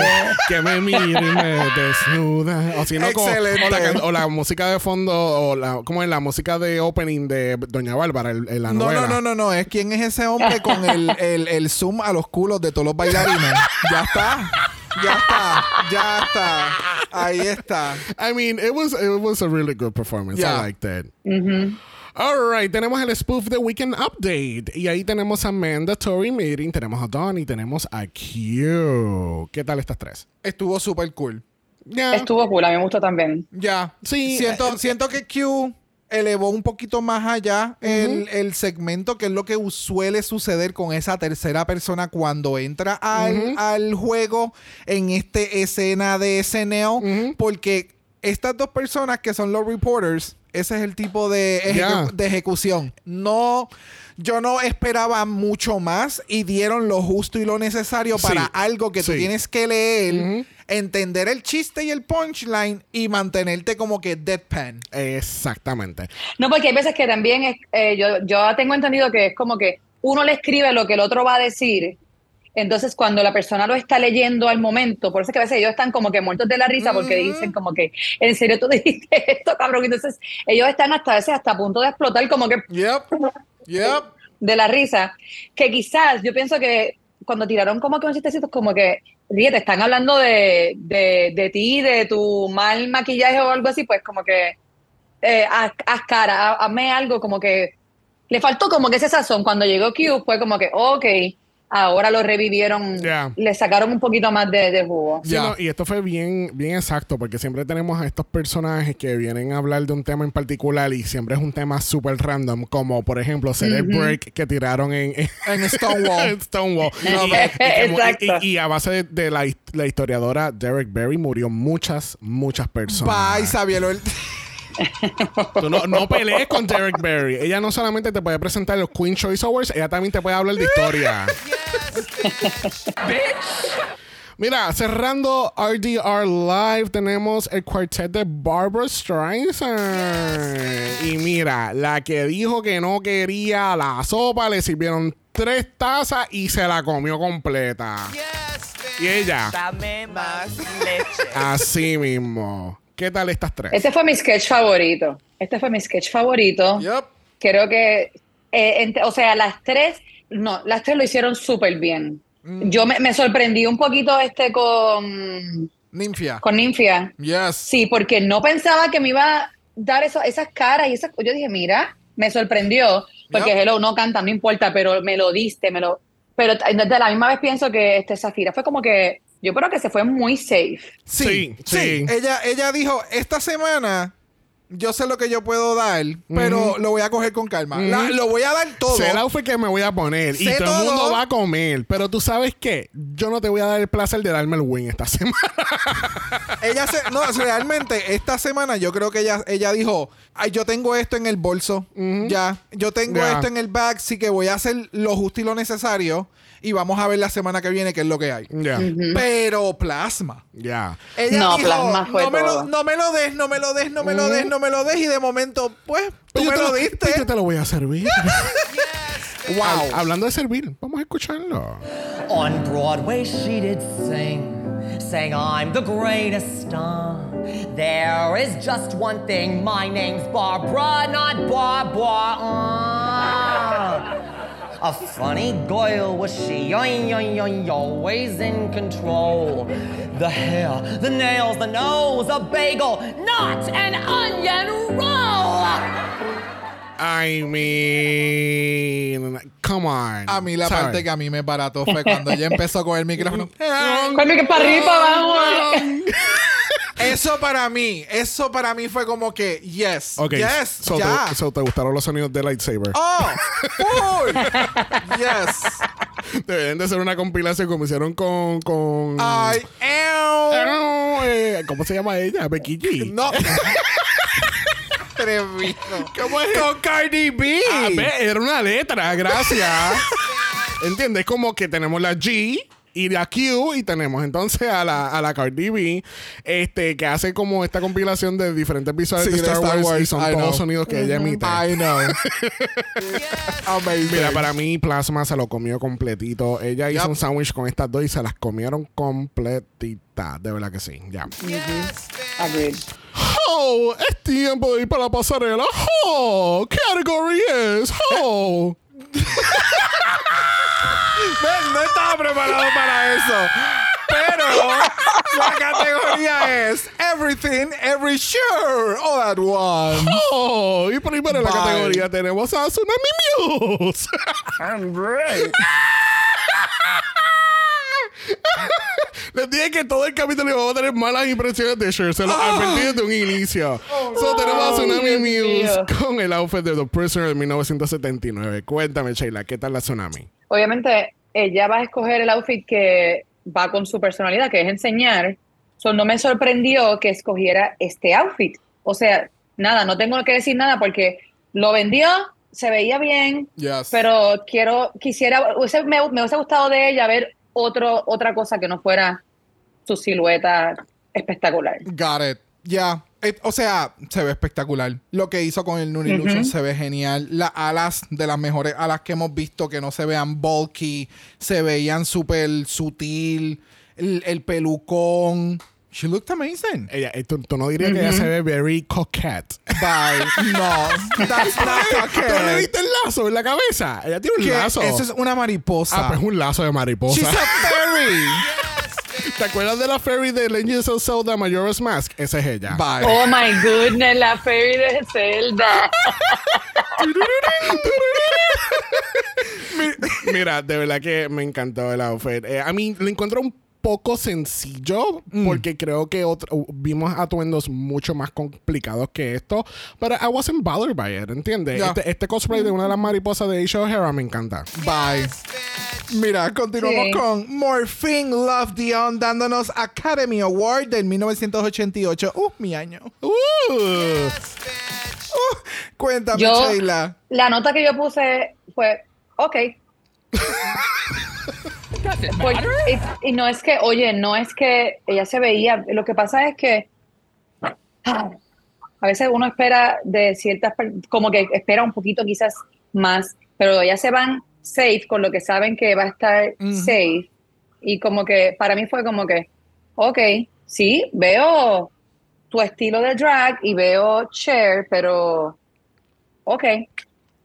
que me mira y me desnuda. O si no, como- Excelente. o, la, can- o la música de fondo, o la, ¿cómo es la música de opening de Doña Bárbara en, en la No, novela? no, no, no, no. Es quién es ese hombre con el, el, el zoom a los culos de todos los bailarines. Ya está. Ya está. Ya está. Ahí está. I mean, it was, it was a really good performance. Yeah. I liked it. All right, tenemos el spoof de Weekend Update. Y ahí tenemos a Mandatory Meeting, tenemos a Dawn y tenemos a Q. ¿Qué tal estas tres? Estuvo súper cool. Ya. Estuvo cool, a mí me gustó también. Ya. Sí, Siento, eh, siento que Q elevó un poquito más allá el, el segmento, que es lo que suele suceder con esa tercera persona cuando entra al, al juego en este escena de SNL. Porque estas dos personas que son los reporters, ese es el tipo de, ejecu- de ejecución. No. Yo no esperaba mucho más y dieron lo justo y lo necesario Sí. para algo que tú tienes que leer, entender el chiste y el punchline y mantenerte como que deadpan. Exactamente. No, porque hay veces que también es, eh, yo, yo tengo entendido que es como que uno le escribe lo que el otro va a decir. Entonces, cuando la persona lo está leyendo al momento, por eso es que a veces ellos están como que muertos de la risa porque dicen como que, ¿en serio tú dijiste esto, cabrón? Entonces, ellos están hasta a veces hasta a punto de explotar como que Yep. Yep. de la risa. Que quizás yo pienso que cuando tiraron como que un chistecito, como que, ríe, te están hablando de, de, de ti, de tu mal maquillaje o algo así, pues como que eh, haz, haz cara, ha- hazme algo como que le faltó como que ese sazón. Cuando llegó Q fue como que, ok, ahora lo revivieron, Ya. le sacaron un poquito más de, de jugo. Sí, no, y esto fue bien, bien exacto, porque siempre tenemos a estos personajes que vienen a hablar de un tema en particular y siempre es un tema súper random, como por ejemplo ser el break que tiraron en, en En Stonewall. en Stonewall. No, Exacto. y- y a base de, de la, la historiadora Derek Berry murió muchas, muchas personas. Bye, Sabielo. Tú no, no pelees con Derek Berry. Ella no solamente te puede presentar los Queen Choice Awards, ella también te puede hablar de historia. Mira, cerrando RDR Live, tenemos el cuartet de Barbara Streisand. Y mira, la que dijo que no quería la sopa, le sirvieron tres tazas y se la comió completa. Y ella, Dame más leche. así mismo. ¿Qué tal estas tres? Este fue mi sketch favorito. Este fue mi sketch favorito. Yep. creo que, eh, o sea, las tres, no, las tres lo hicieron súper bien. Yo me, me sorprendí un poquito este con, Ninfia. con Ninfia. Yes. Sí, porque no pensaba que me iba a dar eso- esas caras y esas Yo dije, mira, me sorprendió, porque Yep. Hello no canta, no importa, pero me lo diste, me lo. Pero de la misma vez pienso que este Zafira fue como que. Yo creo que se fue muy safe. Sí, Sí, sí. sí. Ella, ella dijo, esta semana yo sé lo que yo puedo dar, pero lo voy a coger con calma. La- lo voy a dar todo. Sé el outfit que me voy a poner y todo, el mundo va a comer. Pero tú sabes qué? Yo no te voy a dar el placer de darme el win esta semana. Ella se, no, realmente esta semana yo creo que ella, ella dijo, Ay, yo tengo esto en el bolso, ya, yo tengo esto en el bag, sí que voy a hacer lo justo y lo necesario y vamos a ver la semana que viene qué es lo que hay. Ya, Pero plasma. ya. Ella No, dijo, plasma fue no, me lo, no me lo des, no me lo des, no me lo des, no me lo des y de momento, pues, tú Yo me te lo Yo diste. te lo voy a servir. Wow. Hab- hablando de servir, vamos a escucharlo. On Broadway, she did sing, sang, I'm the greatest star. There is just one thing, my name's Barbara, not Barbara. A funny girl was she, always in control. The hair, the nails, the nose, a bagel, not an onion roll. I mean, come on. A mí la ¿sabes? parte que a mí me barató fue cuando ella empezó con el micrófono. Cuando que para arriba y para abajo. Eso para mí, eso para mí fue como que, yes, Ok, yes, so, ya. Te, so te gustaron los sonidos de lightsaber. Oh, full. yes. Deben de ser una compilación como hicieron con. con I am. Eh, ¿Cómo se llama ella? Becky G. No. Atrevido. ¿Cómo es? Con Cardi B. Ah, era una letra, gracias. ¿Entiendes? Como que tenemos la G y la Q y tenemos entonces a la, a la Cardi B, este, que hace como esta compilación de diferentes episodios Sí, de de Star, Star Wars, y son I todos know. sonidos que ella emite. I know. Amazing. Mira, para mí Plasma se lo comió completito. Ella hizo un sándwich con estas dos y se las comieron completitas. De verdad que sí. Ya. Agreed. Oh, es tiempo de ir para la pasarela. Oh, category is. Oh. No estaba preparado para eso. Pero la categoría es Everything, Every Sure, All at Once. Oh, y primero en la Bye. categoría tenemos a Tsunami Muse. I'm great. Les dije que todo el capítulo iba a tener malas impresiones de Cher. Se lo advertí desde un inicio. so, tenemos a Tsunami Muse con el outfit de The Prisoner de 1979. Cuéntame, Sheila, ¿qué tal la Tsunami? Obviamente, ella va a escoger el outfit que va con su personalidad, que es enseñar. So, no me sorprendió que escogiera este outfit. O sea, nada, no tengo que decir nada porque lo vendió, se veía bien, Yes. pero quiero, quisiera, me, me hubiese gustado de ella ver otro, otra cosa que no fuera su silueta espectacular. Got it. Ya. Eh, O sea, se ve espectacular. Lo que hizo con el Noon Illusion se ve genial. Las alas, de las mejores alas que hemos visto, que no se vean bulky, se veían súper sutil. El, el pelucón. She looked amazing. Ella, eh, tú, tú no dirías que ella se ve very coquette. Bye. No. That's not ¿Tú le coquette. viste el lazo en la cabeza? Ella tiene un ¿Qué? lazo. Eso es una mariposa. Ah, pues un lazo de mariposa. She's a fairy. ¿Te acuerdas de la fairy de Legends of Zelda Majora's Mask? Esa es ella. Bye. Oh my goodness, la fairy de Zelda. Mira, de verdad que me encantó el outfit. Eh, a mí lo encuentro un poco sencillo porque creo que otro- vimos atuendos mucho más complicados que esto. Pero I wasn't bothered by it, ¿entiendes? Ya. Este, este cosplay de una de las mariposas de Aisha O'Hara me encanta. Bye. Mira, continuamos Sí. con Morphine Love Dion dándonos Academy Award del 1988. Uh, mi año. Uh, Uh, cuéntame, Yo- Sheila. La nota que yo puse fue, ok. Doesn't Pues, matter. y, y no es que, oye, no es que ella se veía, lo que pasa es que ah, a veces uno espera de ciertas, como que espera un poquito quizás más, pero ya se van safe con lo que saben que va a estar Ujú. safe. Y como que para mí fue como que, ok, sí, veo tu estilo de drag y veo Cher, pero ok,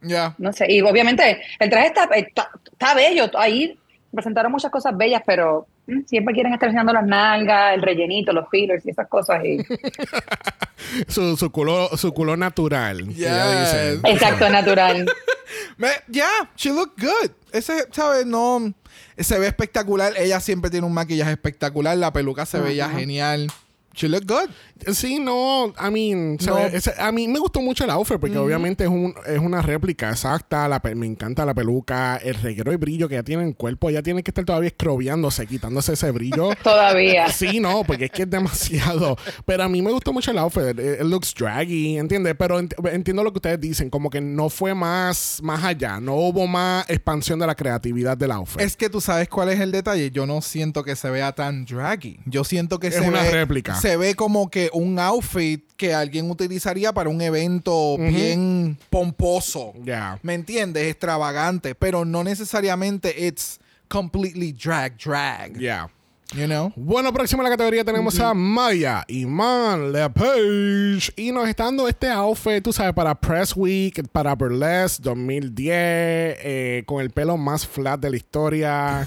Ya. no sé. Y obviamente el traje está, está, está bello. Ahí presentaron muchas cosas bellas, pero mm, siempre quieren estar enseñando las nalgas, el rellenito, los fillers y esas cosas. Y... su, su, culo, su culo natural. dice. Exacto, natural. Me- Ya, she looked good. Ese, ¿sabes? No. Se ve espectacular. Ella siempre tiene un maquillaje espectacular. La peluca se veía genial. She looked good. Sí, no, I mean, No. a mí me gustó mucho el outfit porque obviamente es, un, es una réplica exacta, la pe- me encanta la peluca, el reguero y brillo que ya tiene en el cuerpo, ya tiene que estar todavía escrobiándose, quitándose ese brillo. Todavía. Sí, no, porque es que es demasiado. Pero a mí me gustó mucho el outfit. It, it looks draggy, ¿entiendes? Pero ent- entiendo lo que ustedes dicen, como que no fue más, más allá, no hubo más expansión de la creatividad del outfit. Es que tú sabes cuál es el detalle. Yo no siento que se vea tan draggy. Yo siento que Es se una ve, réplica. Se ve como que un outfit que alguien utilizaría para un evento bien pomposo. Ya. ¿Me entiendes? Extravagante. Pero no necesariamente it's completely drag drag. Yeah. You know? Bueno, próximo a la categoría tenemos a Maya Iman Lepage. Y nos está dando este outfit, tú sabes, para Press Week, para Burlesque 2010, eh, con el pelo más flat de la historia.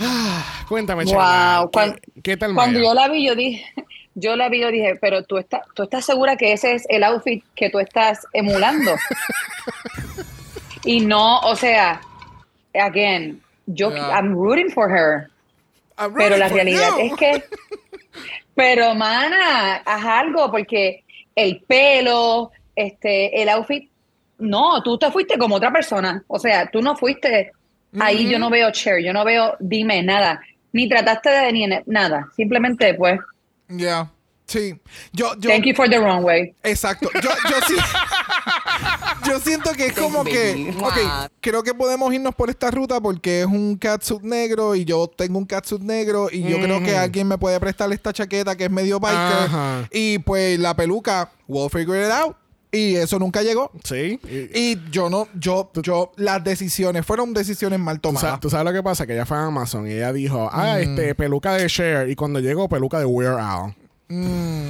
Ah, cuéntame, Wow. ¿qué, Cuan- qué tal Cuando Maya? yo la vi, yo dije, yo la vi, yo dije, pero tú estás, tú estás segura que ese es el outfit que tú estás emulando. y no, o sea, again, yo, Yeah. I'm rooting for her. I'm Pero la realidad you. es que, pero mana, haz algo, porque el pelo, este, el outfit, no, tú te fuiste como otra persona. O sea, tú no fuiste, ahí yo no veo Cher, yo no veo, dime nada, ni trataste de ni nada, simplemente pues, Yeah. Sí. Yo, yo, thank you for the wrong way. Exacto. Yo, yo sí. yo siento que es como que. Ok, creo que podemos irnos por esta ruta porque es un catsuit negro y yo tengo un catsuit negro y yo creo que alguien me puede prestar esta chaqueta que es medio biker. Ajá. Y pues la peluca, we'll figure it out. Y eso nunca llegó. Sí. Y- Y yo no, yo, yo, las decisiones fueron decisiones mal Tú, sa- tomadas. tú sabes lo que pasa, que ella fue a Amazon y ella dijo, Mm. ah, este, peluca de Cher. Y cuando llegó, peluca de Wear Al.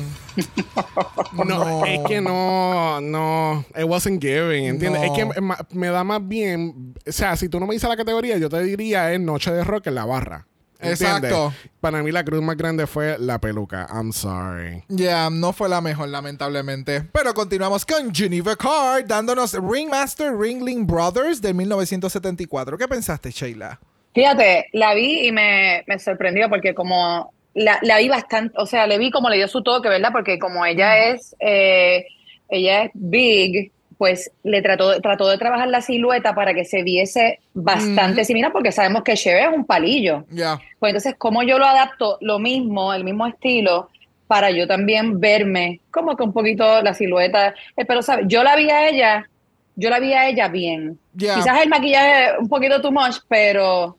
No, No. es que no, no, it wasn't giving, ¿entiendes? No. Es que me, me da más bien, o sea, si tú no me dices la categoría, yo te diría es Noche de Rock en la barra. ¿Entiendes? Exacto. Para mí la cruz más grande fue la peluca. I'm sorry. Ya, no fue la mejor, lamentablemente. Pero continuamos con Geneva Card, dándonos Ringmaster Ringling Brothers del 1974. ¿Qué pensaste, Sheila? Fíjate, la vi y me, me sorprendió porque como la, la vi bastante, o sea, le vi como le dio su toque, ¿verdad? Porque como ella es, eh, ella es big, pues le trató, trató de trabajar la silueta para que se viese bastante similar, porque sabemos que Cher es un palillo. Ya. Pues entonces, ¿cómo yo lo adapto? Lo mismo, el mismo estilo, para yo también verme como que un poquito la silueta. Eh, Pero, ¿sabes? Yo la vi a ella, yo la vi a ella bien. Ya. Quizás el maquillaje un poquito too much, pero,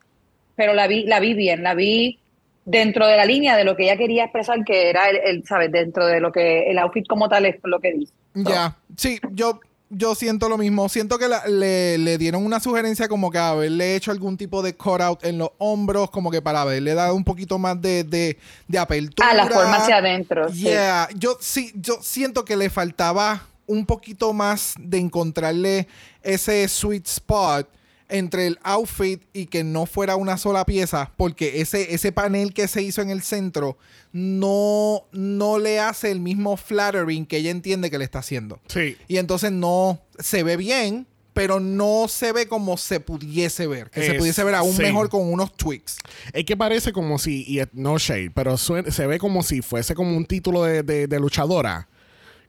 pero la vi, la vi bien, la vi dentro de la línea de lo que ella quería expresar, que era el, el, ¿sabes? Dentro de lo que el outfit como tal es lo que dice. Ya. Sí, yo, yo siento lo mismo. Siento que la- le, le dieron una sugerencia como que haberle hecho algún tipo de cutout en los hombros, como que para haberle dado un poquito más de, de, de apertura. Ah, la forma hacia adentro. sí. Yeah, yo sí, yo siento que le faltaba un poquito más de encontrarle ese sweet spot entre el outfit y que no fuera una sola pieza, porque ese, ese panel que se hizo en el centro no, no le hace el mismo flattering que ella entiende que le está haciendo. Sí. Y entonces no se ve bien, pero no se ve como se pudiese ver. Que se Es- pudiese ver aún sí. mejor con unos tweaks. Es que parece como si, y es- no shade, pero se ve como si fuese como un título de, de- de luchadora.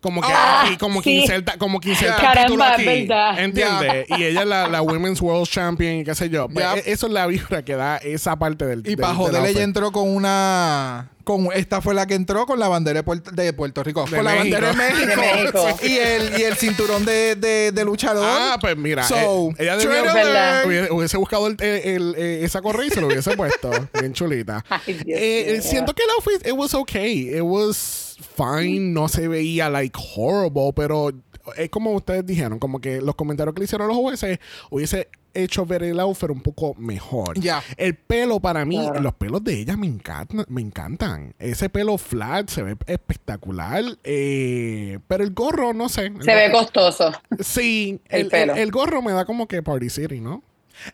Como que, Ah, y como que sí. inserta, como que inserta el Caramba, título aquí. verdad. ¿Entiendes? Y ella es la, la Women's World Champion y qué sé yo. Pues, Ya. e- Eso es la vibra que da esa parte del Y del- para joder, ella entró con una. Con, esta fue la que entró con la bandera de Puerto, de Puerto Rico. De con la bandera de México. De México. y, el, y el cinturón de, de, de luchador. Ah, pues mira, So, eh, ella debió- hubiese, hubiese buscado el- el- el- eh, esa correa y se lo hubiese puesto. Bien chulita. Ay, Dios Eh, siento que el outfit, it was okay. It was fine. No se veía like horrible, pero es como ustedes dijeron, como que los comentarios que le hicieron los jueces hubiese hecho ver el outfit un poco mejor. Ya. El pelo para mí, Claro. los pelos de ella me encantan, me encantan. Ese pelo flat se ve espectacular, eh, pero el gorro no sé. Se ve costoso. Sí, El el, el- pelo. el gorro me da como que Party City, ¿no?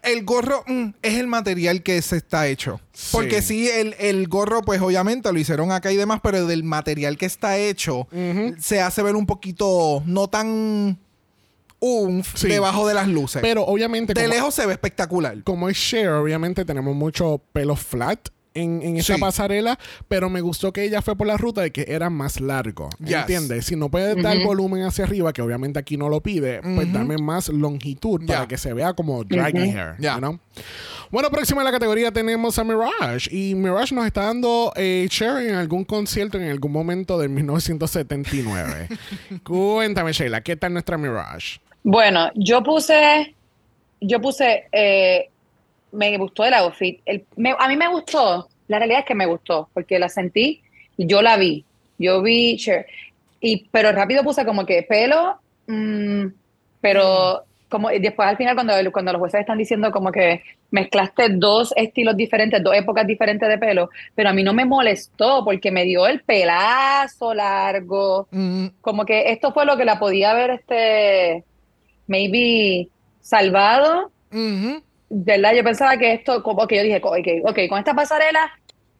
El gorro mm, es el material que se está hecho. Sí. Porque sí, el, el gorro, pues obviamente lo hicieron acá y demás, pero del material que está hecho se hace ver un poquito no tan Sí. debajo de las luces. Pero obviamente de como, lejos se ve espectacular. como es Cher, obviamente tenemos mucho pelo flat en, en esa Sí. pasarela, pero me gustó que ella fue por la ruta de que era más largo. Yes. ¿Entiendes? Si no puedes dar volumen hacia arriba, que obviamente aquí no lo pide, pues dame más longitud para que se vea como draggy hair. Ya. you know? Bueno, próxima en la categoría tenemos a Mirage. Y Mirage nos está dando eh, Cher en algún concierto en algún momento del 1979. Cuéntame, Sheila, ¿qué tal nuestra Mirage? Bueno, yo puse, yo puse, eh, me gustó el outfit. El- me- a mí me gustó, la realidad es que me gustó, porque la sentí, yo la vi, yo vi, y, pero rápido puse como que pelo, mm, pero como después al final cuando, cuando los jueces están diciendo como que mezclaste dos estilos diferentes, dos épocas diferentes de pelo, pero a mí no me molestó porque me dio el pelazo largo, Mm, como que esto fue lo que la podía haber este maybe salvado, ujú. ¿Verdad? Yo pensaba que esto, como que yo dije, ok, ok, con esta pasarela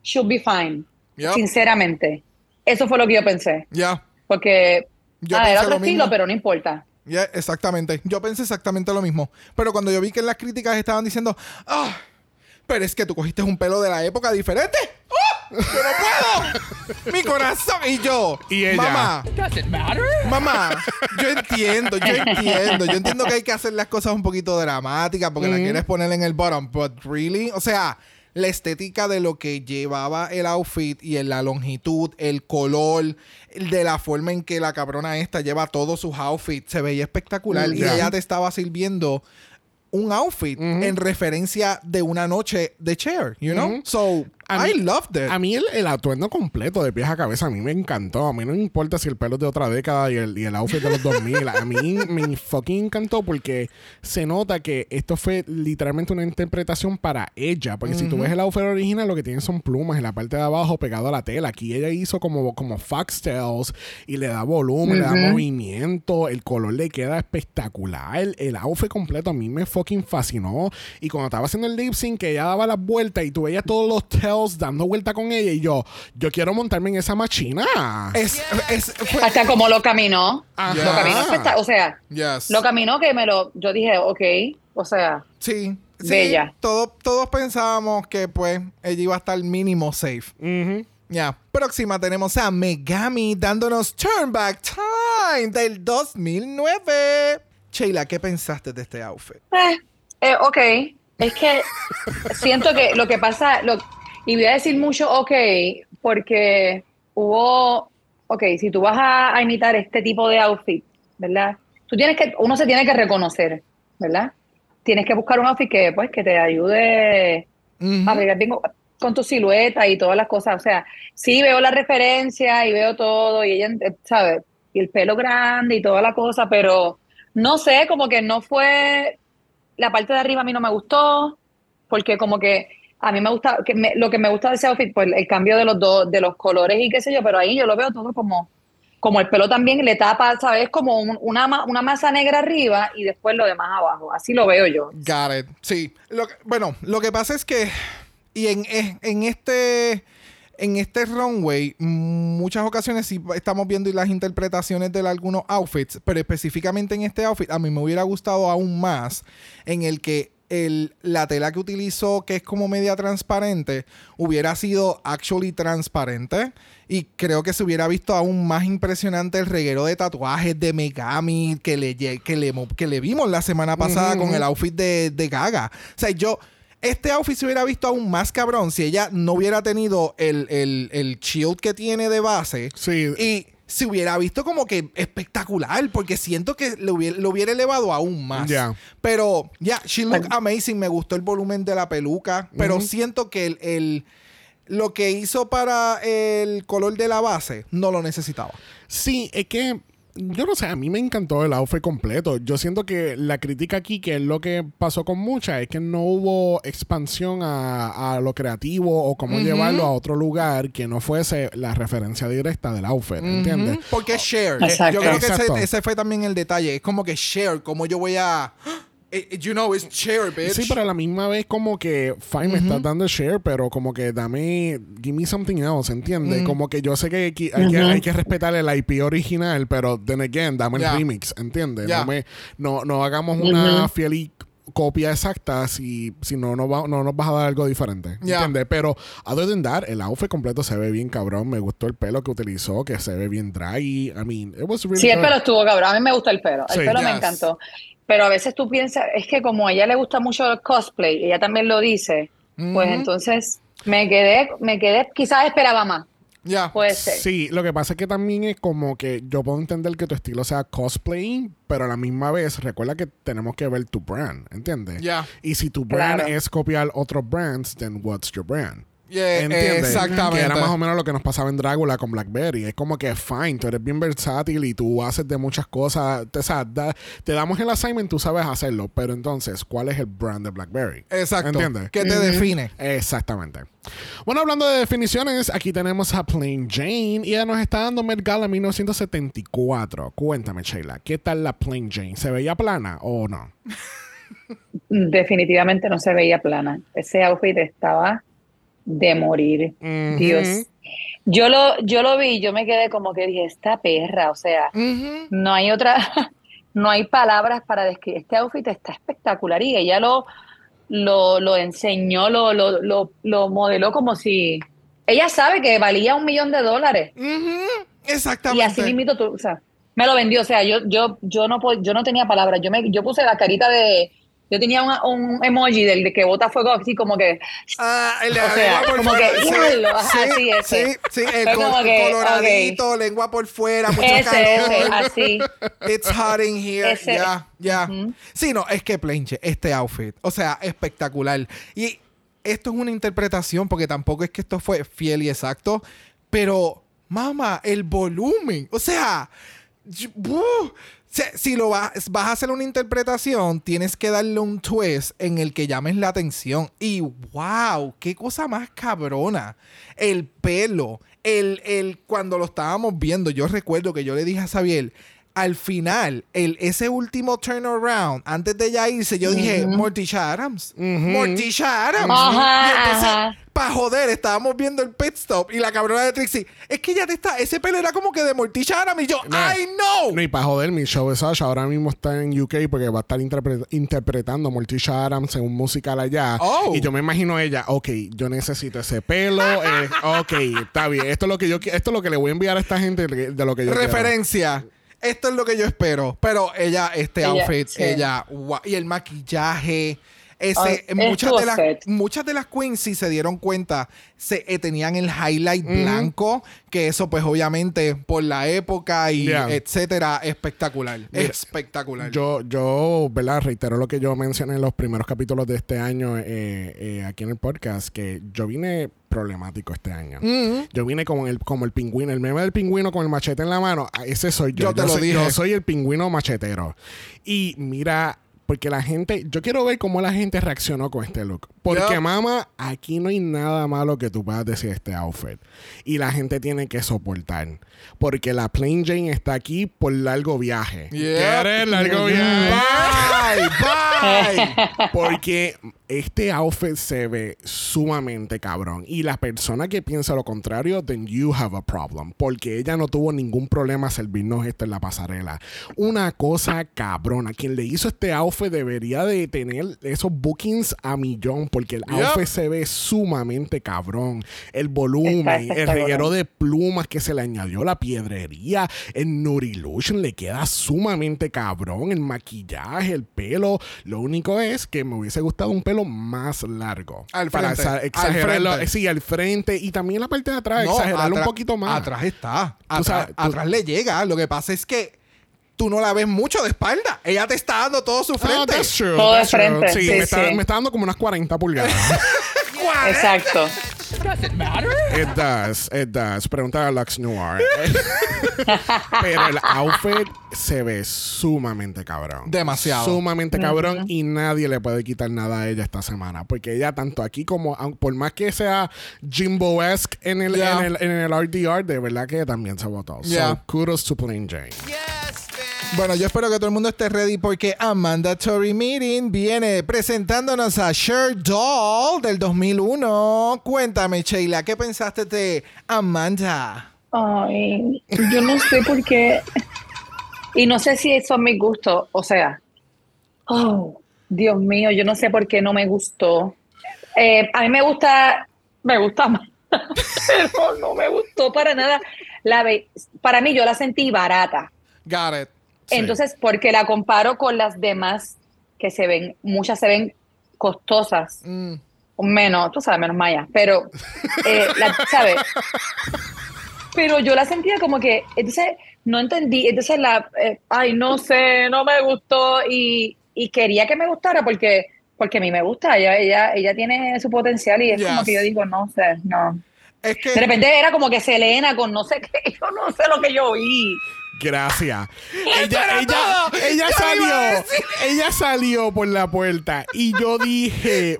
should be fine, Yep. sinceramente. Eso fue lo que yo pensé, Ya. porque Yo ah, era otro lo estilo, mismo. pero no importa. Ya, exactamente. Yo pensé exactamente lo mismo. Pero cuando yo vi que en las críticas estaban diciendo, ah, pero es que tú cogiste un pelo de la época diferente. ¡Ah! ¡Yo no puedo! ¡Mi corazón! Y yo, Y ella. mamá, mamá, yo entiendo, yo entiendo. Yo entiendo que hay que hacer las cosas un poquito dramáticas porque la quieres poner en el bottom. But really, o sea, la estética de lo que llevaba el outfit y en la longitud, el color, el de la forma en que la cabrona esta lleva todos sus outfits, se veía espectacular. Mm, y ella te estaba sirviendo un outfit en referencia de una noche de Cher, you know? So, A I mí- loved it. A mí el, el atuendo completo de pies a cabeza a mí me encantó. A mí no me importa si el pelo es de otra década y el, y el outfit de los 2000. A mí me fucking encantó porque se nota que esto fue literalmente una interpretación para ella. Porque si tú ves el outfit original, lo que tiene son plumas en la parte de abajo pegado a la tela. Aquí ella hizo como, como foxtails y le da volumen, le da movimiento. El color le queda espectacular. El, el outfit completo a mí me fucking fascinó. Y cuando estaba haciendo el lip sync, que ella daba las vueltas y tú veías todos los dando vuelta con ella. Y yo, yo quiero montarme en esa machina. Es, es, fue- Hasta como lo caminó. Lo caminó O sea, Yes. lo caminó que me lo. Yo dije, ok. O sea, Sí. sí, Bella. todo- todos pensábamos que pues ella iba a estar mínimo safe. Ya. Próxima tenemos a Megami dándonos Turn Back Time del 2009. Sheila, ¿qué pensaste de este outfit? eh, eh, ok. Es que siento que lo que pasa. Lo, y voy a decir mucho ok, porque hubo. Ok, si tú vas a, a imitar este tipo de outfit, ¿verdad? Tú tienes que. Uno se tiene que reconocer, ¿verdad? Tienes que buscar un outfit que, pues, que te ayude a bregar bien con- con tu silueta y todas las cosas. O sea, sí veo la referencia y veo todo y ella, eh, ¿sabes? Y el pelo grande y toda la cosa, pero no sé, como que no fue, la parte de arriba a mí no me gustó, porque como que a mí me gusta, que me- lo que me gusta de ese outfit, pues el cambio de los dos, de los colores y qué sé yo, pero ahí yo lo veo todo como, como el pelo también le tapa, ¿sabes? Como un- una, una masa negra arriba y después lo demás abajo. Así lo veo yo. Got it. Sí. Lo bueno, lo que pasa es que. Y en- en este. En este runway, muchas ocasiones sí estamos viendo las interpretaciones de algunos outfits, pero específicamente en este outfit, a mí me hubiera gustado aún más en el que el, la tela que utilizó, que es como media transparente, hubiera sido actually transparente. Y creo que se hubiera visto aún más impresionante el reguero de tatuajes de Megami que le, que le, que le vimos la semana pasada con el outfit de, de Gaga. O sea, yo. Este outfit se hubiera visto aún más cabrón si ella no hubiera tenido el, el, el shield que tiene de base. Sí. Y se hubiera visto como que espectacular, porque siento que lo hubiera, lo hubiera elevado aún más. Pero, ya, she looked amazing. Me gustó el volumen de la peluca, pero siento que el, el- lo que hizo para el color de la base no lo necesitaba. Sí, es que yo no sé, a mí me encantó el outfit completo. Yo siento que la crítica aquí, que es lo que pasó con muchas, es que no hubo expansión a, a lo creativo o cómo llevarlo a otro lugar que no fuese la referencia directa del outfit, ¿entiendes? Porque es share. Exacto. Yo creo que ese, ese fue también el detalle. Es como que share, como yo voy a... Eh, eh, You know, it's share, bitch. Sí, pero a la misma vez como que, fine, me estás dando share, pero como que dame, give me something else, ¿entiendes? Como que yo sé que hay, que, hay que hay que respetar el IP original, pero then again, dame Ya. el remix, ¿entiendes? Ya. No, me- no, no hagamos una fiel y copia exacta si, si no, no, va- no nos vas a dar algo diferente, Ya. ¿entiendes? Pero, other than that, el outfit completo se ve bien cabrón, me gustó el pelo que utilizó, que se ve bien draggy, I mean, it was really Sí, el good. pelo estuvo cabrón. A mí me gusta el pelo. El Sí. pelo me Yes. encantó. Pero a veces tú piensas, es que como a ella le gusta mucho el cosplay, ella también lo dice, pues entonces me quedé, me quedé, quizás esperaba más. Ya. Puede ser. Sí, lo que pasa es que también es como que yo puedo entender que tu estilo sea cosplay, pero a la misma vez recuerda que tenemos que ver tu brand, ¿entiendes? Ya. Y si tu brand Claro. es copiar otros brands, then what's your brand? Yeah, ¿Entiendes? exactamente. Que era más o menos lo que nos pasaba en Drácula con Blackberry. Es como que fine, tú eres bien versátil y tú haces de muchas cosas. Te, o sea, da- te damos el assignment, tú sabes hacerlo. Pero entonces, ¿cuál es el brand de Blackberry? Exacto. ¿Entiendes? Que te define. Exactamente. Bueno, hablando de definiciones, aquí tenemos a Plain Jane y ella nos está dando Met Gala 1974. Cuéntame, Sheila, ¿qué tal la Plain Jane? ¿Se veía plana o no? Definitivamente no se veía plana. Ese outfit estaba de morir. Dios. Yo lo, yo lo vi, yo me quedé como que dije, esta perra, o sea, no hay otra, no hay palabras para describir. Este outfit está espectacular y ella lo, lo, lo enseñó, lo, lo, lo, lo modeló como si ella sabe que valía un millón de dólares. Y Exactamente. así mismo tú, o sea, me lo vendió, o sea, yo, yo, yo no yo no tenía palabras, yo me, yo puse la carita de, yo tenía una- un emoji del de que bota fuego así como que, Ah, el de O la sea, lengua por como fuera. que, Sí, ajá, sí, ese. sí, el col- coloradito, lengua por fuera, mucho ese, calor. ese, así. It's hot in here. Ya, ya. Ujú. Sí, no, es que Plenche, este outfit, o sea, espectacular. Y esto es una interpretación, porque tampoco es que esto fue fiel y exacto, pero, mamá, el volumen, o sea. Si, lo vas, vas a hacer una interpretación, tienes que darle un twist en el que llames la atención. Y wow, qué cosa más cabrona. El pelo, el, el, cuando lo estábamos viendo, yo recuerdo que yo le dije a Xavier, al final, el, ese último turnaround, antes de ya irse, yo dije, Morticia Adams. Morticia Adams. Ajá, Y entonces, para joder, estábamos viendo el pit stop y la cabrona de Trixie, es que ya te está, ese pelo era como que de Morticia Adams y yo, No. ¡ay no! No, y para joder, mi show de Sasha ahora mismo está en UK porque va a estar interpre- interpretando Morticia Adams en un musical allá. Oh. Y yo me imagino a ella, ok, yo necesito ese pelo. eh, ok, está bien. Esto es lo que yo esto es lo que le voy a enviar a esta gente de lo que yo quiero. Esto es lo que yo espero. Pero ella, este Ella, outfit, sí. ella, guau, y el maquillaje. Ese, Ay, muchas, de las, muchas de las queens, si se dieron cuenta, se, eh, tenían el highlight blanco, que eso, pues, obviamente, por la época y Yeah. etcétera, espectacular. Mira, espectacular. Yo, yo, ¿verdad? Reitero lo que yo mencioné en los primeros capítulos de este año eh, eh, aquí en el podcast, que yo vine problemático este año. Yo vine como el, como el pingüino, el meme del pingüino con el machete en la mano. Ah, Ese soy yo. Yo te lo soy, dije. yo soy el pingüino machetero. Y mira, porque la gente, yo quiero ver cómo la gente reaccionó con este look. Porque, Yep. mamá, aquí no hay nada malo que tú puedas decir de este outfit. Y la gente tiene que soportar. Porque la Plain Jane está aquí por largo viaje. Yep. ¿Quieres largo viaje? Bye, bye. Porque este outfit se ve sumamente cabrón. Y la persona que piensa lo contrario, then you have a problem. Porque ella no tuvo ningún problema servirnos esto en la pasarela. Una cosa cabrona. Quien le hizo este outfit debería de tener esos bookings a millón. Porque el Yep. outfit se ve sumamente cabrón. El volumen, el reguero de plumas que se le añadió la piedrería, el Nurilution le queda sumamente cabrón, el maquillaje, el pelo. Lo único es que me hubiese gustado un pelo más largo. Al para frente, al exagerarlo. frente. Sí, al frente y también la parte de atrás, No, exagerarlo un poquito más. Atrás está. Atrás, sabes, tú- atrás le llega. Lo que pasa es que tú no la ves mucho de espalda. Ella te está dando todo su Ah, frente. that's true, Todo de true. frente, Sí, sí, me, Está, me está dando como unas 40 pulgadas. Exacto. Does it matter? It does, it does. Pregunta a Lux Noir. Pero el outfit se ve sumamente cabrón. Demasiado. Sumamente cabrón y nadie le puede quitar nada a ella esta semana. Porque ella, tanto aquí como, por más que sea Jimbo-esque en el, Yeah. en, el, en el RDR, de verdad que también se votó. Yeah. So, kudos to Plain Jane. Bueno, yo espero que todo el mundo esté ready porque Amanda Tory Meeting viene presentándonos a Cher Doll del 2001. Cuéntame, Sheila, ¿qué pensaste de Amanda? Ay, yo no sé por qué. Y no sé si son mis gustos. O sea, oh, Dios mío, yo no sé por qué no me gustó. Eh, a mí me gusta, me gusta más, pero no me gustó para nada. La para mí, yo la sentí barata. Got it. Sí. Entonces, porque la comparo con las demás que se ven, muchas se ven costosas. Mm. Menos, tú sabes, menos Maya, pero, eh, la- ¿sabes? Pero yo la sentía como que, entonces, no entendí, entonces la, eh, ay, no sé, no me gustó y, y quería que me gustara porque porque a mí me gusta, ella, ella, ella tiene su potencial y es Yes. como que yo digo, no sé, no. Es que De repente era como que Selena con no sé qué, yo no sé lo que yo oí. Gracias. Ella, ella, ella salió. Ella salió por la puerta y yo dije.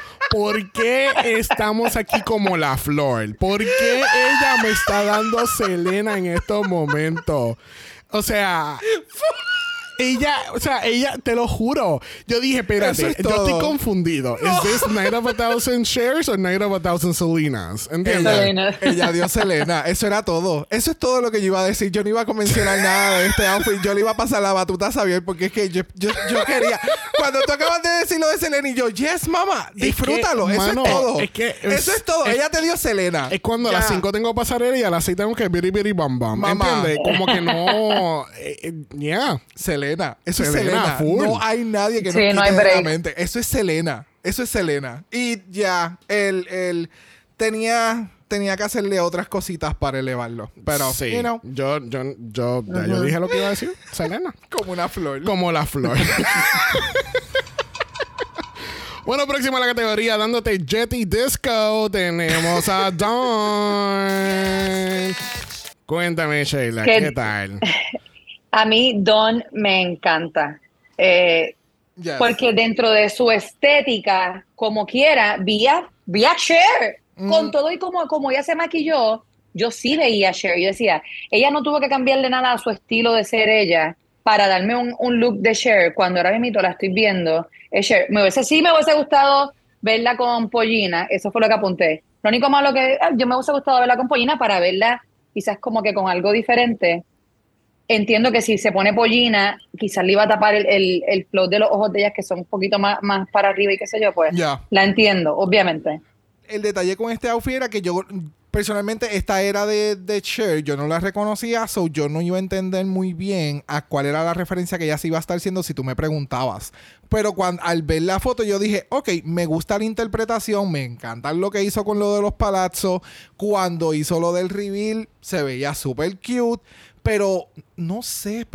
¿Por qué estamos aquí como la flor? ¿Por qué ella me está dando Selena en estos momentos? O sea, ella, o sea, ella, te lo juro. Yo dije, espérate, es yo estoy confundido. ¿Es this Night of a Thousand Shares o Night of a Thousand Selenas? ¿Entiendes? Selena. Ella dio Selena. Eso era todo. Eso es todo lo que yo iba a decir. Yo no iba a mencionar nada de este outfit. Yo le iba a pasar la batuta a Xavier porque es que yo, yo, yo quería. Cuando tú acabas de decir lo de Selena y yo, yes, mamá, que, disfrútalo. Eso mano, es todo. es que es- Eso es todo. es- Ella te dio Selena. Es cuando a las 5 tengo pasarela y a las 6 tengo que biri biri bam bam. Mamá. ¿Entiendes? Como que no. eh, eh, yeah. Selena. Eso es Selena, full. No hay nadie que Sí, nos no quite hay de la break. mente. Eso es Selena. Eso es Selena. Y ya, él, él tenía, tenía que hacerle otras cositas para elevarlo. Pero, sí. you know, yo, yo, yo, yo dije lo que iba a decir. Selena. como una flor. Como la flor. bueno, próximo a la categoría, dándote Jetty Disco, tenemos a Dawn. Cuéntame, Sheila, ¿Qué- ¿qué tal? A mí Don me encanta. Eh, Yes. porque dentro de su estética, como quiera, vi a, vi a Cher. Con todo y como, como ella se maquilló, yo sí veía a Cher. Yo decía, ella no tuvo que cambiarle nada a su estilo de ser ella para darme un, un look de Cher. Cuando ahora mismo la estoy viendo, es Cher. Me hubiese, sí me hubiese gustado verla con Pollina, eso fue lo que apunté. Lo único malo que ah, yo me hubiese gustado verla con Pollina para verla quizás como que con algo diferente entiendo que si se pone pollina, quizás le iba a tapar el, el, el flow de los ojos de ellas, que son un poquito más, más para arriba y qué sé yo, pues Ya. la entiendo, obviamente. el detalle con este outfit era que yo personalmente esta era de, de Cher, yo no la reconocía, so yo no iba a entender muy bien a cuál era la referencia que ella se iba a estar haciendo si tú me preguntabas. Pero cuando al ver la foto yo dije, ok, me gusta la interpretación, me encanta lo que hizo con lo de los palazos, cuando hizo lo del reveal se veía súper cute. Pero no sé,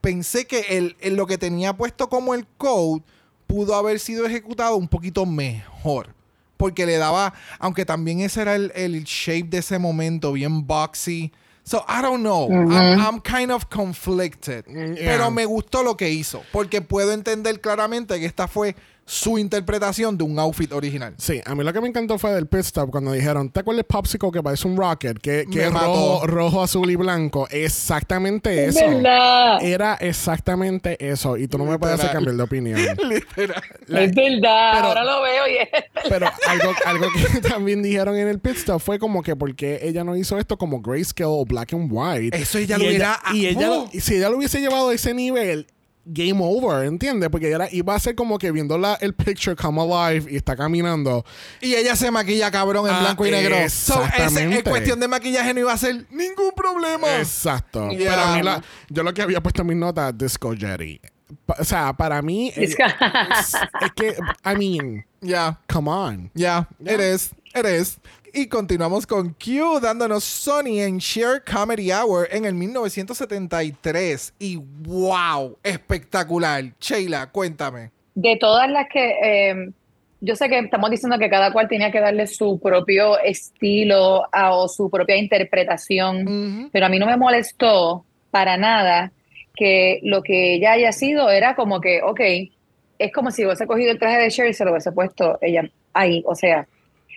pensé que lo que tenía puesto como el code pudo haber sido ejecutado un poquito mejor. Porque le daba, aunque también ese era el, el shape de ese momento, bien boxy. So, I don't know. I'm, I'm kind of conflicted. Mm, yeah. Pero me gustó lo que hizo. Porque puedo entender claramente que esta fue su interpretación de un outfit original. Sí, a mí lo que me encantó fue del pit stop cuando dijeron, ¿te acuerdas el Popsicle que parece un rocket? Que, que es rojo, rojo, azul y blanco. Exactamente Es eso. verdad. Era exactamente eso. Y tú no me puedes hacer cambiar de opinión. Literal. es verdad, pero- ahora lo veo y es Pero algo, algo que también dijeron en el pit stop fue como que porque ella no hizo esto como grayscale o black and white. Eso ella Y lo hubiera- Y ella, ¡Oh! y si ella lo hubiese llevado a ese nivel, game over, ¿entiendes? Porque ella iba a ser como que viendo la, el picture come alive y está caminando. Y ella se maquilla cabrón en Ah, blanco y negro. So, ese- exactamente. en cuestión de maquillaje no iba a ser ningún problema. Exacto. Yeah. Pero a mí la- yo lo que había puesto en mis notas, Disco Jetty. Pa- o sea, para mí, eh, es, es que, I mean, Ya, come on. ya, it is, it is. Y continuamos con Q dándonos Sony en Share Comedy Hour en el 1973. Y wow, espectacular. Sheila, cuéntame. de todas las que eh, yo sé que estamos diciendo que cada cual tenía que darle su propio estilo a- o su propia interpretación, pero a mí no me molestó para nada que lo que ella haya sido era como que, ok, es como si hubiese cogido el traje de Cher y se lo hubiese puesto ella ahí, o sea,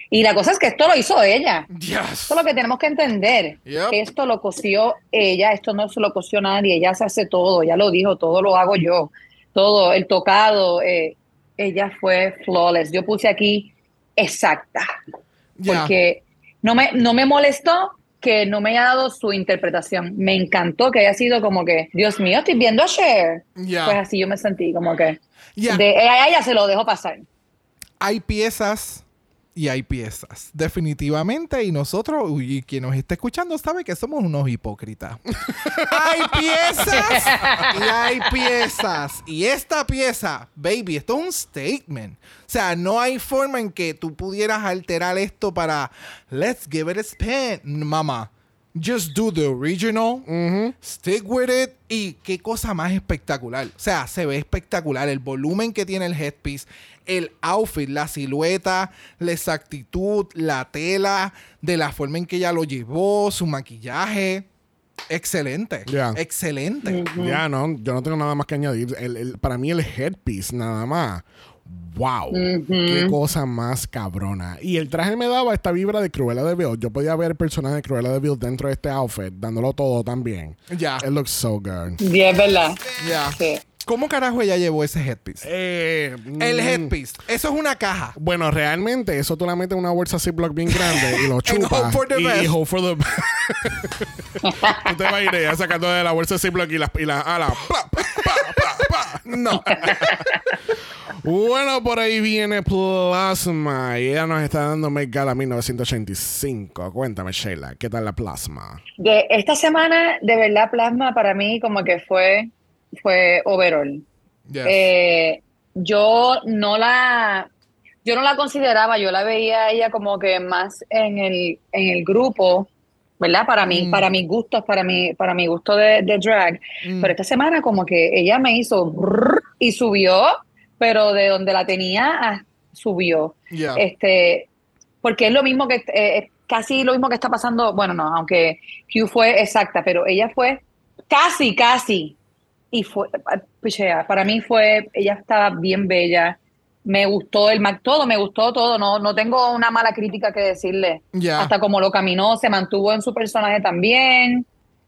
y la cosa es que esto lo hizo ella. Yes. Esto es lo que tenemos que entender. Yep. Esto lo cosió ella, esto no se lo cosió nadie, ella se hace todo, ya lo dijo, todo lo hago yo, todo, el tocado, eh, ella fue flawless. Yo puse aquí exacta, porque no me, no me molestó que no me haya dado su interpretación. Me encantó que haya sido como que, Dios mío, estoy viendo a Cher. Pues así yo me sentí como que, Ya. de, a ella se lo dejo pasar. hay piezas y hay piezas. Definitivamente. Y nosotros, y quien nos está escuchando sabe que somos unos hipócritas. hay piezas y hay piezas. Y esta pieza, baby, esto es un statement. O sea, no hay forma en que tú pudieras alterar esto para let's give it a spin, mamá. Just do the original. Stick with it. Y qué cosa más espectacular. O sea, se ve espectacular. El volumen que tiene el headpiece, el outfit, la silueta, la exactitud, la tela, de la forma en que ella lo llevó, su maquillaje. Excelente. Ya. Excelente. Ya, no, yo no tengo nada más que añadir. El- el- para mí el headpiece nada más. Wow, qué cosa más cabrona. Y el traje me daba esta vibra de Cruella de Vil. Yo podía ver el personaje de Cruella de Vil dentro de este outfit, dándolo todo también. Ya. It looks so good. Y es verdad. Ya. Sí. ¿Cómo carajo ella llevó ese headpiece? Eh, El mm, headpice. Eso es una caja. Bueno, realmente eso tú la metes en una bolsa Ziploc bien grande y lo chupas. hope for the y, best. y hope for the Tú te vas a ir ya sacando de la bolsa Ziploc y las y pa, pa, pa. No. bueno, por ahí viene Plasma. Y ella nos está dando Met Gala 1985. Cuéntame, Sheila, ¿qué tal la Plasma? De esta semana, de verdad, Plasma para mí como que fue, fue overall. Yes. Eh, yo no la yo no la consideraba, yo la veía a ella como que más en el, en el grupo, ¿verdad? Para mí, para mis gustos, para mi, para mi gusto de, de drag. Pero esta semana como que ella me hizo brrr y subió, pero de donde la tenía ah, subió. Este, porque es lo mismo que eh, es casi lo mismo que está pasando, bueno, no, aunque Q fue exacta, pero ella fue casi, casi. Y fue, ah, pichea, para mí fue, ella estaba bien bella. Me gustó el Mac, todo, me gustó todo. No, no tengo una mala crítica que decirle. Hasta como lo caminó, se mantuvo en su personaje también.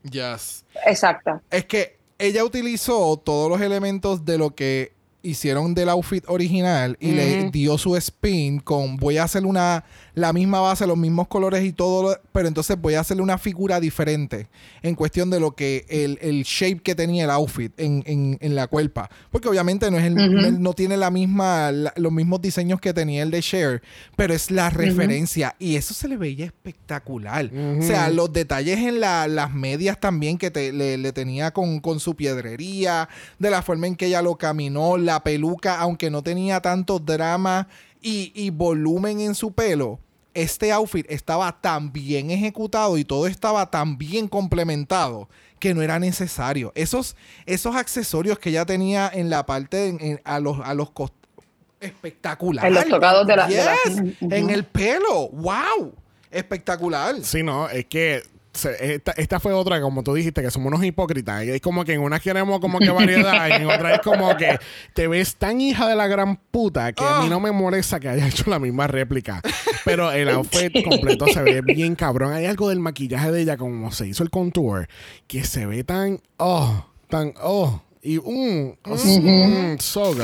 Yes. Exacta. Es que ella utilizó todos los elementos de lo que hicieron del outfit original y le dio su spin con voy a hacer una la misma base, los mismos colores y todo, lo- pero entonces voy a hacerle una figura diferente en cuestión de lo que el, el shape que tenía el outfit en, en- en la cuerpa. Porque obviamente no es el, no, no tiene la misma la- los mismos diseños que tenía el de Cher, pero es la referencia y eso se le veía espectacular. O sea, los detalles en la- las medias también que te- le, le tenía con, con su piedrería, de la forma en que ella lo caminó, la peluca, aunque no tenía tanto drama y, y volumen en su pelo. Este outfit estaba tan bien ejecutado y todo estaba tan bien complementado que no era necesario. Esos, esos accesorios que ella tenía en la parte, en- en- a los, a los cost- espectacular. En los tocados de la- de la- Yes, En el pelo. ¡Wow! Espectacular. Sí, no, es que esta, esta fue otra, como tú dijiste, que somos unos hipócritas. Y es como que en una queremos como que variedad y en otra es como que te ves tan hija de la gran puta que a mí no me molesta que haya hecho la misma réplica. Pero el outfit completo se ve bien cabrón. Hay algo del maquillaje de ella, como se hizo el contour, que se ve tan, oh, tan, oh. Y, mm, oh, mm, so good.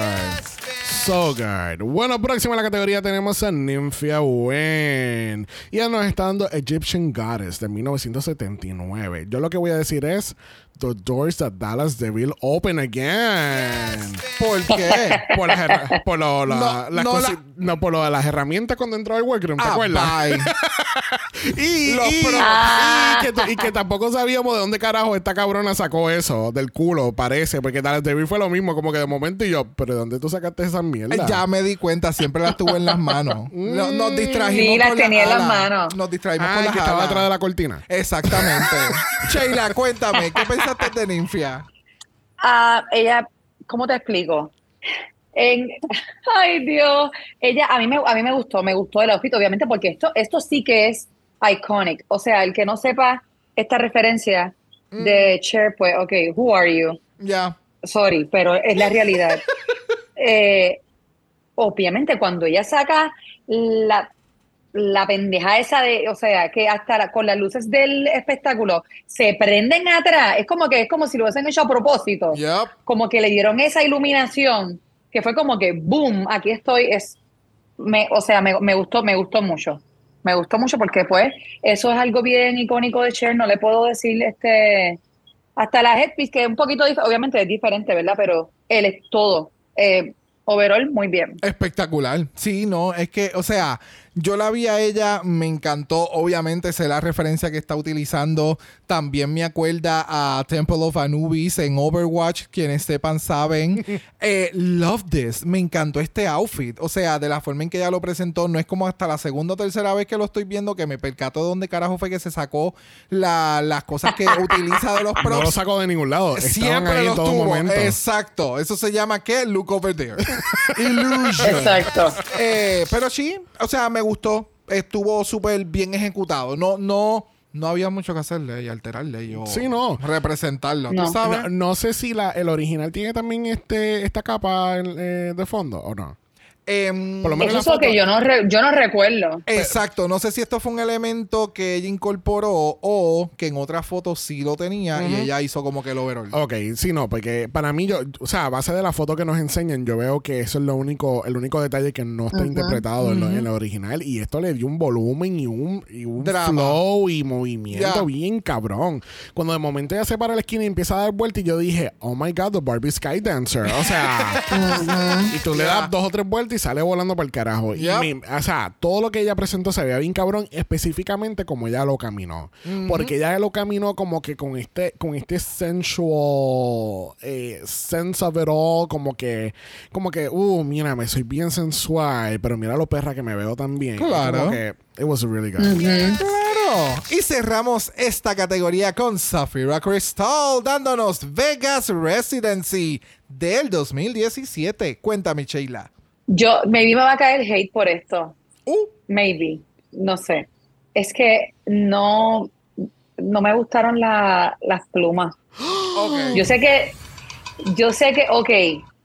So good. Bueno, próximo en la categoría tenemos a Nymphia Wen. Y ella nos está dando Egyptian Goddess de 1979. Yo lo que voy a decir es: The doors that Dallas Devil open again. ¿Por qué? Por, las herra- por lo- la- No, las no la- por lo de las herramientas cuando entró al workroom, ¿te Ah, acuerdas? bye. Y, Los y- pro- y que, t- y que tampoco sabíamos de dónde carajo esta cabrona sacó eso, del culo, parece, porque Dallas Devil fue lo mismo, como que de momento y yo, pero ¿de dónde tú sacaste esa mierda? Ya me di cuenta, siempre las tuve en las manos. No- nos distrajimos. Sí, las con tenía en las manos. Nos distraímos Ah, con las que estaba alas. detrás de la cortina. Exactamente. Sheila, cuéntame, ¿qué pensaste de Ninfia? Ah, ella, ¿cómo te explico? En, ay Dios, ella a mí me a mí me gustó, me gustó el outfit obviamente porque esto esto sí que es iconic, o sea, el que no sepa esta referencia de Cher, pues, ok, who are you? Ya. Sorry, pero es la realidad. Eh, obviamente, cuando ella saca la, la pendeja esa de, o sea, que hasta la- con las luces del espectáculo se prenden atrás, es como que es como si lo hubiesen hecho a propósito. Yup. Como que le dieron esa iluminación, que fue como que, boom, aquí estoy, es, me, o sea, me, me gustó, me gustó mucho. Me gustó mucho porque pues eso es algo bien icónico de Cher, no le puedo decir este hasta la headpiece que es un poquito obviamente es diferente, ¿verdad? Pero él es todo. Eh, overall, muy bien. Espectacular. Sí, no, es que, o sea, Yo la vi a ella, me encantó. Obviamente, sé la referencia que está utilizando. También me acuerda a Temple of Anubis en Overwatch. Quienes sepan saben. Eh, love this. Me encantó este outfit. O sea, de la forma en que ella lo presentó, no es como hasta la segunda o tercera vez que lo estoy viendo que me percato de dónde carajo fue que se sacó la- las cosas que utiliza de los props. No lo saco de ningún lado. Estaban Siempre ahí en los todo tuvo. momento. Exacto. Eso se llama ¿qué? Look over there. Illusion. Exacto. Eh, pero sí, o sea, me gustó. Estuvo súper bien ejecutado. No, no, no había mucho que hacerle y alterarle o Sí, no. representarlo. No. ¿Tú sabes? No, no sé si la, el original tiene también este esta capa eh, de fondo o no. Em, Por lo menos Eso la es lo foto- que yo no, re- yo no recuerdo. Exacto, no sé si esto fue un elemento que ella incorporó o que en otras fotos sí lo tenía y ella hizo como que el overall. Ok, sí, no, porque para mí, yo, o sea, a base de la foto que nos enseñan, yo veo que eso es lo único, el único detalle que no está interpretado en, lo, en lo original. Y esto le dio un volumen y un, y un flow y movimiento bien cabrón. Cuando de momento ella se para la esquina y empieza a dar vuelta, y yo dije, oh my god, the Barbie Sky Dancer. O sea, y tú le das dos o tres vueltas y sale volando para el carajo. Yep. Y mi- o sea, todo lo que ella presentó se veía bien cabrón, específicamente como ella lo caminó. Porque ella lo caminó como que con este, con este sensual eh, sense of it all, como que, como que, uh, mírame, soy bien sensual, pero mira lo perra que me veo también. Claro. Como que, it was really good. Claro. Y cerramos esta categoría con Zafira Crystal dándonos Vegas Residency del 2017. Cuéntame, Sheila. Yo, maybe me va a caer hate por esto. Maybe. No sé. Es que no, no me gustaron la- las plumas. Yo sé que, yo sé que, ok,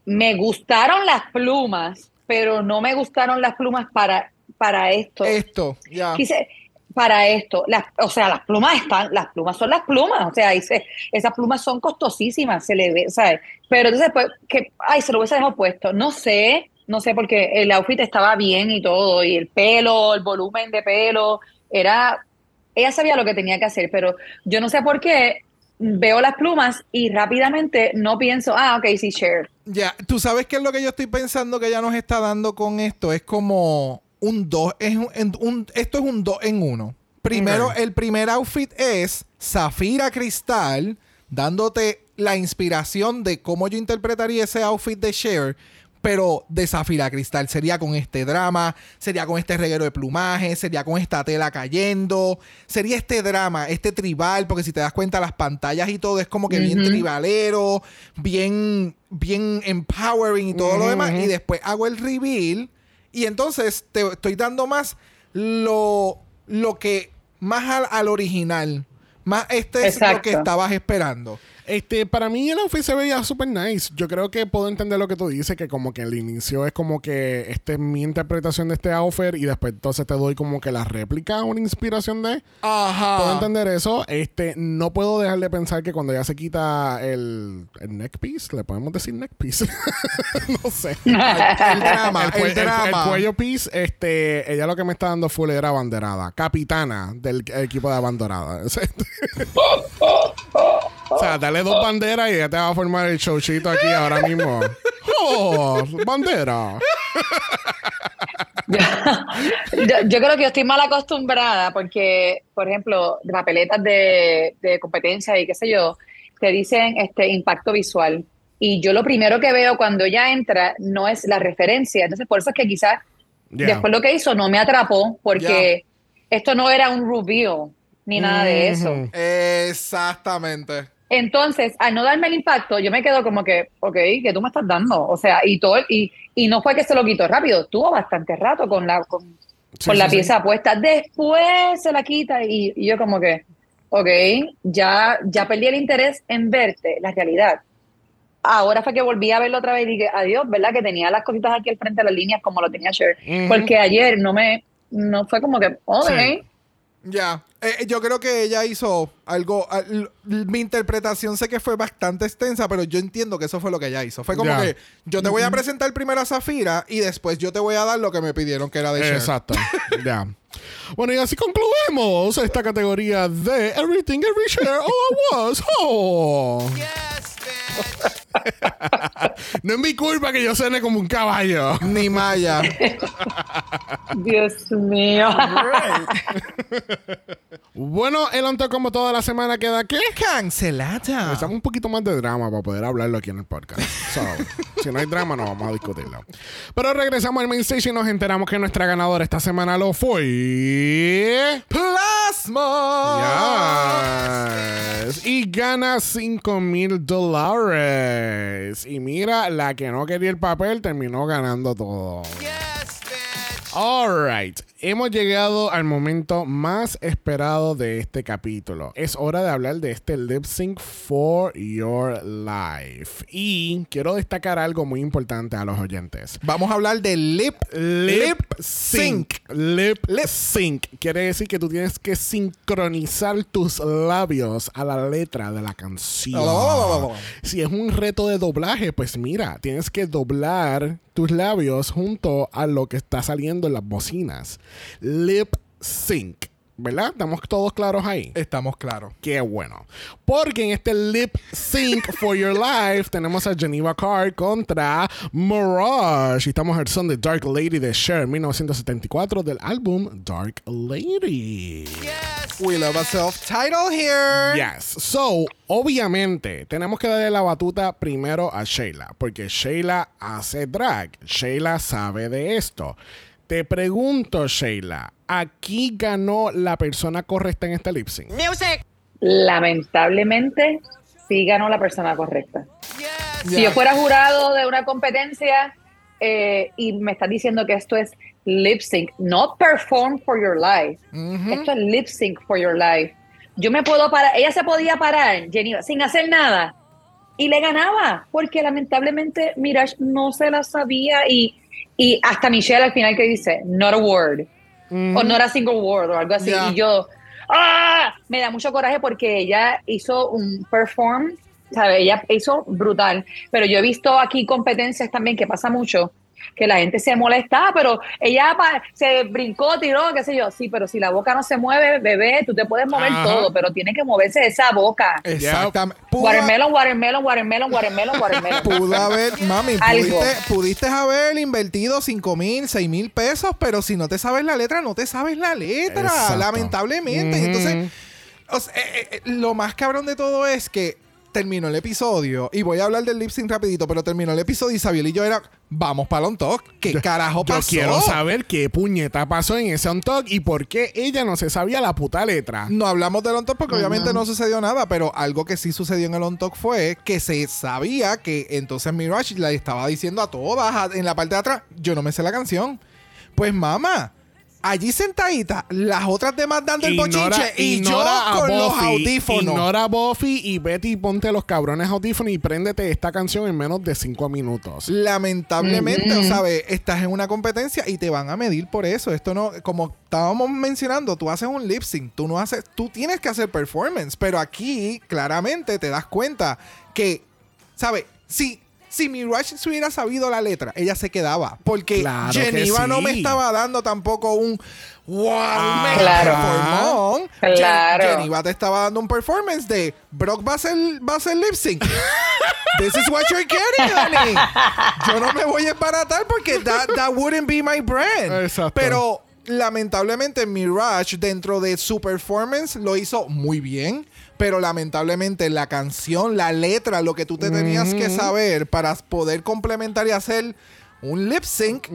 me gustaron las plumas, pero no me gustaron las plumas para, para esto. Esto, ya. Quise, para esto, las, o sea, las plumas están, las plumas son las plumas, o sea, dice, esas plumas son costosísimas, se le ve, ¿sabes? Pero entonces, pues, que, ay, se lo hubiese dejado puesto, no sé, no sé, porque el outfit estaba bien y todo, y el pelo, el volumen de pelo, era, ella sabía lo que tenía que hacer, pero yo no sé por qué veo las plumas y rápidamente no pienso, ah, ok, sí, share. Ya, tú sabes qué es lo que yo estoy pensando que ella nos está dando con esto. Es como un 2, es un, esto es un 2 en 1. Primero, el primer outfit es Zafira Cristal, dándote la inspiración de cómo yo interpretaría ese outfit de Cher. Pero de Zafira Cristal sería con este drama, sería con este reguero de plumaje, sería con esta tela cayendo, sería este drama, este tribal, porque si te das cuenta las pantallas y todo es como que bien tribalero, bien, bien empowering y todo lo demás. Y después hago el reveal y entonces te estoy dando más lo, lo que, más al, al original. Más este es lo que estabas esperando. Este, para mí el outfit se veía súper nice. Yo creo que puedo entender lo que tú dices, que como que el inicio es como que este es mi interpretación de este outfit y después entonces te doy como que la réplica, una inspiración de. Ajá. Puedo entender eso. Este, no puedo dejar de pensar que cuando ya se quita el, el neck piece, le podemos decir neck piece. no sé. El drama, el, el, cue- el- drama. el cuello piece, este, ella lo que me está dando full era abanderada, capitana del equipo de abanderada. o sea, dale dos banderas y ya te va a formar el showchito aquí ahora mismo. ¡Oh! ¡Bandera! yo, yo creo que yo estoy mal acostumbrada porque, por ejemplo, de papeletas de, de competencia y qué sé yo, te dicen este impacto visual. Y yo lo primero que veo cuando ella entra no es la referencia. Entonces, por eso es que quizás después lo que hizo no me atrapó porque esto no era un reveal ni nada de eso. Exactamente. Entonces, al no darme el impacto, yo me quedo como que, ok, ¿qué tú me estás dando? O sea, y todo, y, y no fue que se lo quitó rápido, tuvo bastante rato con la, con, Sí, con la sí. pieza puesta. Después se la quita y, y yo como que, ok, ya, ya perdí el interés en verte, la realidad. Ahora fue que volví a verlo otra vez y dije, adiós, ¿verdad? Que tenía las cositas aquí al frente de las líneas como lo tenía Cher. Ujú. Porque ayer no me, no fue como que, ok. Ya. Eh, yo creo que ella hizo algo. al- mi interpretación sé que fue bastante extensa, pero yo entiendo que eso fue lo que ella hizo. Fue como Ya. que yo te voy a presentar primero a Zafira y después yo te voy a dar lo que me pidieron que era de Cher. Exacto. ya. Bueno, y así concluimos esta categoría de Everything Every Share All I Was. Oh. No es mi culpa que yo suene como un caballo. Ni Maya. Dios mío. Bueno, el onto como toda la semana queda ¿qué? Cancelada. Necesitamos un poquito más de drama para poder hablarlo aquí en el podcast. So, si no hay drama, no vamos a discutirlo. Pero regresamos al main stage y nos enteramos que nuestra ganadora esta semana lo fue. Plasma. Yes. Y gana 5 mil dólares. Y mira, la que no quería el papel terminó ganando todo. Alright, hemos llegado al momento más esperado de este capítulo. Es hora de hablar de este lip sync for your life. Y quiero destacar algo muy importante a los oyentes. Vamos a hablar de lip, Lip sync. Lip sync. Quiere decir que tú tienes que sincronizar tus labios a la letra de la canción. Oh. Si es un reto de doblaje, pues mira, tienes que doblar tus labios junto a lo que está saliendo en las bocinas. Lip sync. ¿Verdad? ¿Estamos todos claros ahí? Estamos claros. Qué bueno. Porque en este lip sync for your life tenemos a Geneva Carr contra Mirage. Y estamos al son de Dark Lady de Cher 1974 del álbum Dark Lady. We love a self-title here. Yes. So, obviamente, tenemos que darle la batuta primero a Sheila. Porque Sheila hace drag. Sheila sabe de esto. Te pregunto, Sheila, ¿aquí ganó la persona correcta en este lip sync? Lamentablemente, sí ganó la persona correcta. Si yo fuera jurado de una competencia eh, y me estás diciendo que esto es lip sync, no perform for your life. Esto es lip sync for your life. Yo me puedo parar, ella se podía parar, Jenny, sin hacer nada. Y le ganaba, porque lamentablemente Mirage no se la sabía y, y hasta Michelle al final que dice, not a word, o not a single word, o algo así. Y yo, ¡ah! Me da mucho coraje porque ella hizo un perform, ¿sabe? Ella hizo brutal. Pero yo he visto aquí competencias también que pasa mucho, que la gente se molesta, "Ah, pero ella pa- se brincó, tiró, qué sé yo. Sí, pero si la boca no se mueve, bebé, tú te puedes mover Ajá. todo, pero tiene que moverse esa boca. Exactamente. Watermelon, watermelon, watermelon, watermelon, watermelon. Pudo haber, mami, Algo. pudiste, pudiste haber invertido 5 mil, 6 mil pesos, pero si no te sabes la letra, no te sabes la letra, Exacto. lamentablemente. Entonces, o sea, eh, eh, lo más cabrón de todo es que terminó el episodio, y voy a hablar del lip sync rapidito, pero terminó el episodio y Sabiel y yo era, vamos para on talk. ¿Qué carajo Yo pasó? quiero saber qué puñeta pasó en ese on talk y por qué ella no se sabía la puta letra. No hablamos del on talk porque obviamente no sucedió nada, pero algo que sí sucedió en el on talk fue que se sabía que entonces Mirage le estaba diciendo a todas en la parte de atrás, yo no me sé la canción. Pues mamá, allí sentadita, las otras demás dando el bochinche y yo ignora los audífonos. Ignora a Buffy y Betty ponte los cabrones audífonos y préndete esta canción en menos de cinco minutos. Lamentablemente, o sabes, estás en una competencia y te van a medir por eso. Esto no, como estábamos mencionando, tú haces un lip sync, tú no haces, tú tienes que hacer performance, pero aquí claramente te das cuenta que, ¿sabes? Si, si Mirage se hubiera sabido la letra, ella se quedaba. Porque Claro que Geneva no me estaba dando tampoco un wow, Ah, mega Claro. performón. Gen- Claro. Geneva te estaba dando un performance de Brock va a ser, va a ser lip sync. This is what you're getting, honey. Yo no me voy a embaratar porque that, that wouldn't be my brand. Exacto. Pero lamentablemente Mirage dentro de su performance lo hizo muy bien. Pero lamentablemente la canción, la letra, lo que tú te tenías que saber para poder complementar y hacer un lip sync,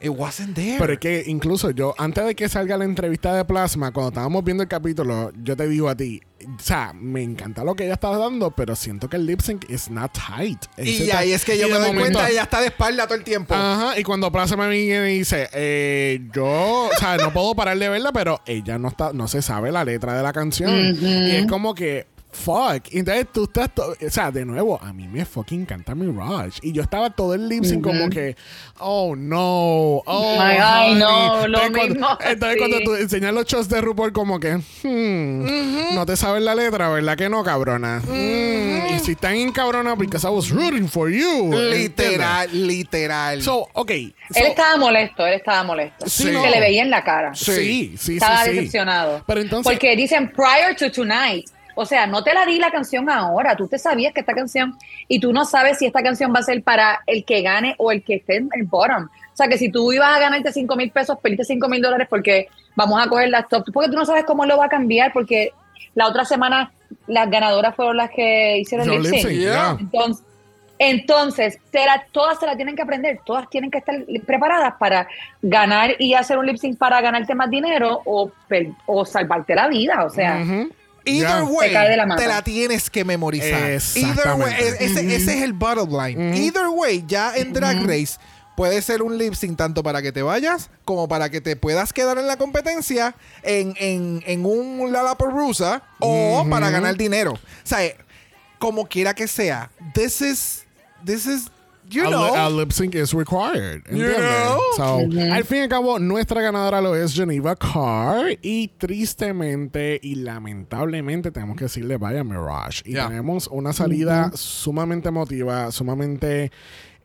it wasn't there. Pero es que incluso yo, antes de que salga la entrevista de Plasma, cuando estábamos viendo el capítulo, yo te digo a ti, o sea, me encanta lo que ella está dando, pero siento que el lip sync is not tight. y Ese ahí ta- es que yo y me doy momento- cuenta, ella está de espalda todo el tiempo. Ajá, y cuando Plaza me viene y dice, eh, yo, o sea, no puedo parar de verla, pero ella no está, no se sabe la letra de la canción. Y es como que, fuck. Y Entonces tú estás, to- o sea, de nuevo, a mí me fucking encanta Mirage. Y yo estaba todo el lip sync como que, oh no, oh Ay, ay, no, lo Entonces, cuando- mismo, Entonces sí. cuando tú enseñas los shows de RuPaul como que, hmm, no te sabes la letra, ¿verdad que no, cabrona? Mm, y si están en cabrona, because I was rooting for you. Literal, literal. So, ok. Él so- estaba molesto, él estaba molesto. Sí, Se no. le veía en la cara. Sí, sí, sí. estaba sí. decepcionado. Pero entonces. Porque dicen prior to tonight. O sea, no te la di la canción ahora. Tú te sabías que esta canción, y tú no sabes si esta canción va a ser para el que gane o el que esté en el bottom. O sea, que si tú ibas a ganarte 5 mil pesos, perdiste 5 mil dólares porque vamos a coger las top. Porque tú no sabes cómo lo va a cambiar, porque la otra semana las ganadoras fueron las que hicieron Hicieron lip yeah. Entonces, entonces te la- todas se la tienen que aprender, todas tienen que estar preparadas para ganar y hacer un lip sync para ganarte más dinero o, o salvarte la vida. O sea. Either way, la te la tienes que memorizar. Either way, Exactamente. e- ese, ese es el bottom line. Either way, ya en Drag Race puede ser un lip sync tanto para que te vayas como para que te puedas quedar en la competencia en, en, en un Lollapalooza o para ganar dinero. O sea, como quiera que sea, this is, this is, you a, know. li- a lip sync is required. ¿entiendes? know? So, Al fin y al cabo, nuestra ganadora lo es Geneva Carr. Y tristemente y lamentablemente tenemos que decirle vaya Mirage. Y Yeah. tenemos una salida sumamente emotiva, sumamente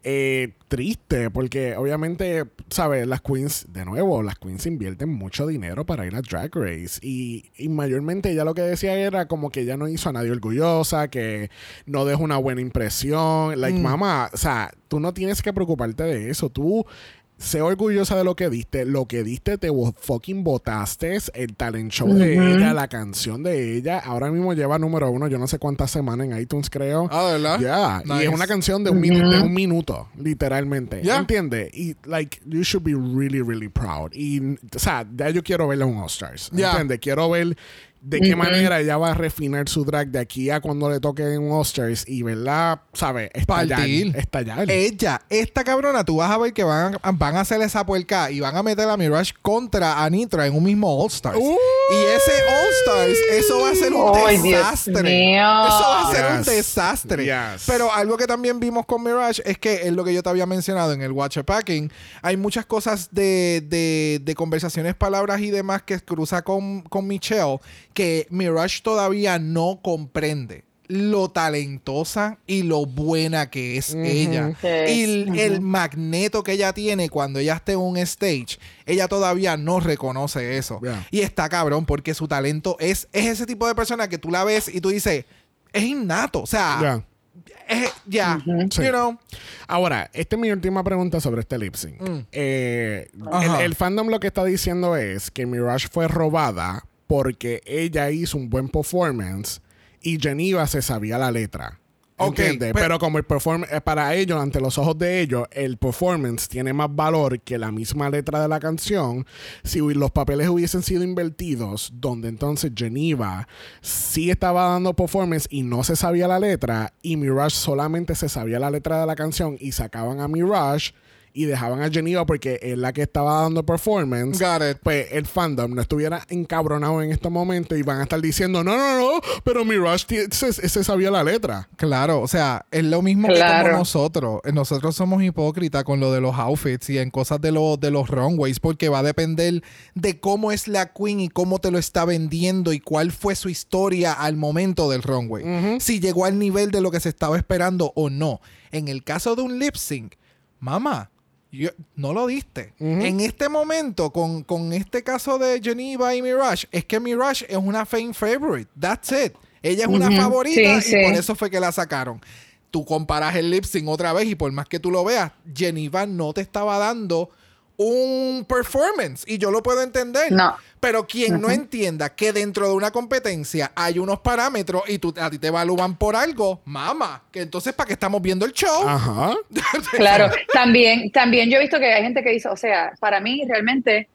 eh, triste, porque obviamente, ¿sabes? Las queens, de nuevo, las queens invierten mucho dinero para ir a Drag Race. Y, y mayormente ella lo que decía era como que ella no hizo a nadie orgullosa, que no dejó una buena impresión. Like, mamá, o sea, tú no tienes que preocuparte de eso. Tú sé orgullosa de lo que diste. Lo que diste te fucking votaste. El talent show de ella, la canción de ella. Ahora mismo lleva número uno, yo no sé cuántas semanas en iTunes, creo. Ah, ¿verdad? Ya, y Nice. es una canción de un, minu- de un minuto, literalmente. Ya. ¿Entiendes? Y, like, you should be really, really proud. Y, o sea, ya yo quiero verla en un All-Stars. ¿Entiendes? Quiero ver de qué manera ella va a refinar su drag de aquí a cuando le toque en un All-Stars y, ¿verdad? ¿Sabes? Estallar. Estallar. Ella, esta cabrona, tú vas a ver que van a, van a hacer esa puerca y van a meter a Mirage contra Anitra en un mismo All Stars. Uh. y ese All Stars, eso va a ser un desastre. mío. Eso va a ser un desastre. Yes. Pero algo que también vimos con Mirage es que es lo que yo te había mencionado en el Watcher Packing. Hay muchas cosas de, de- de conversaciones, palabras y demás que cruza con, con Michelle que Mirage todavía no comprende lo talentosa y lo buena que es ella. Y el, el magneto que ella tiene cuando ella esté en un stage, ella todavía no reconoce eso. Yeah. Y está cabrón porque su talento es, es ese tipo de persona que tú la ves y tú dices, es innato. O sea, Ya. es- ya, Sí. you know. Ahora, esta es mi última pregunta sobre este lip sync. Eh, Mm. Ajá. el fandom lo que está diciendo es que Mirage fue robada porque ella hizo un buen performance y Geneva se sabía la letra. ¿Entiendes? pero- Pero, como el performance, para ellos, ante los ojos de ellos, el performance tiene más valor que la misma letra de la canción. Si los papeles hubiesen sido invertidos, donde entonces Geneva sí estaba dando performance y no se sabía la letra, y Mirage solamente se sabía la letra de la canción y sacaban a Mirage y dejaban a Geneva porque es la que estaba dando performance Got it. pues el fandom no estuviera encabronado en este momento y van a estar diciendo, no, no, no, pero Mirage se, se sabía la letra. Claro, o sea, es lo mismo que como nosotros. Eh, Nosotros somos hipócritas con lo de los outfits y en cosas de, los de los runways, porque va a depender de cómo es la queen y cómo te lo está vendiendo y cuál fue su historia al momento del runway. Si llegó al nivel de lo que se estaba esperando o no. En el caso de un lip sync, mamá. Yo- no lo diste. En este momento, con, con este caso de Geneva y Mirage, es que Mirage es una fan favorite. That's it. Ella es una favorita Sí, y sí. por eso fue que la sacaron. Tú comparas el lip sync otra vez y por más que tú lo veas, Geneva no te estaba dando un performance y yo lo puedo entender. No. Pero quien no entienda que dentro de una competencia hay unos parámetros y tú, a ti te evalúan por algo, mama, que entonces para qué estamos viendo el show. Ajá. Claro, también, también yo he visto que hay gente que dice, o sea, para mí realmente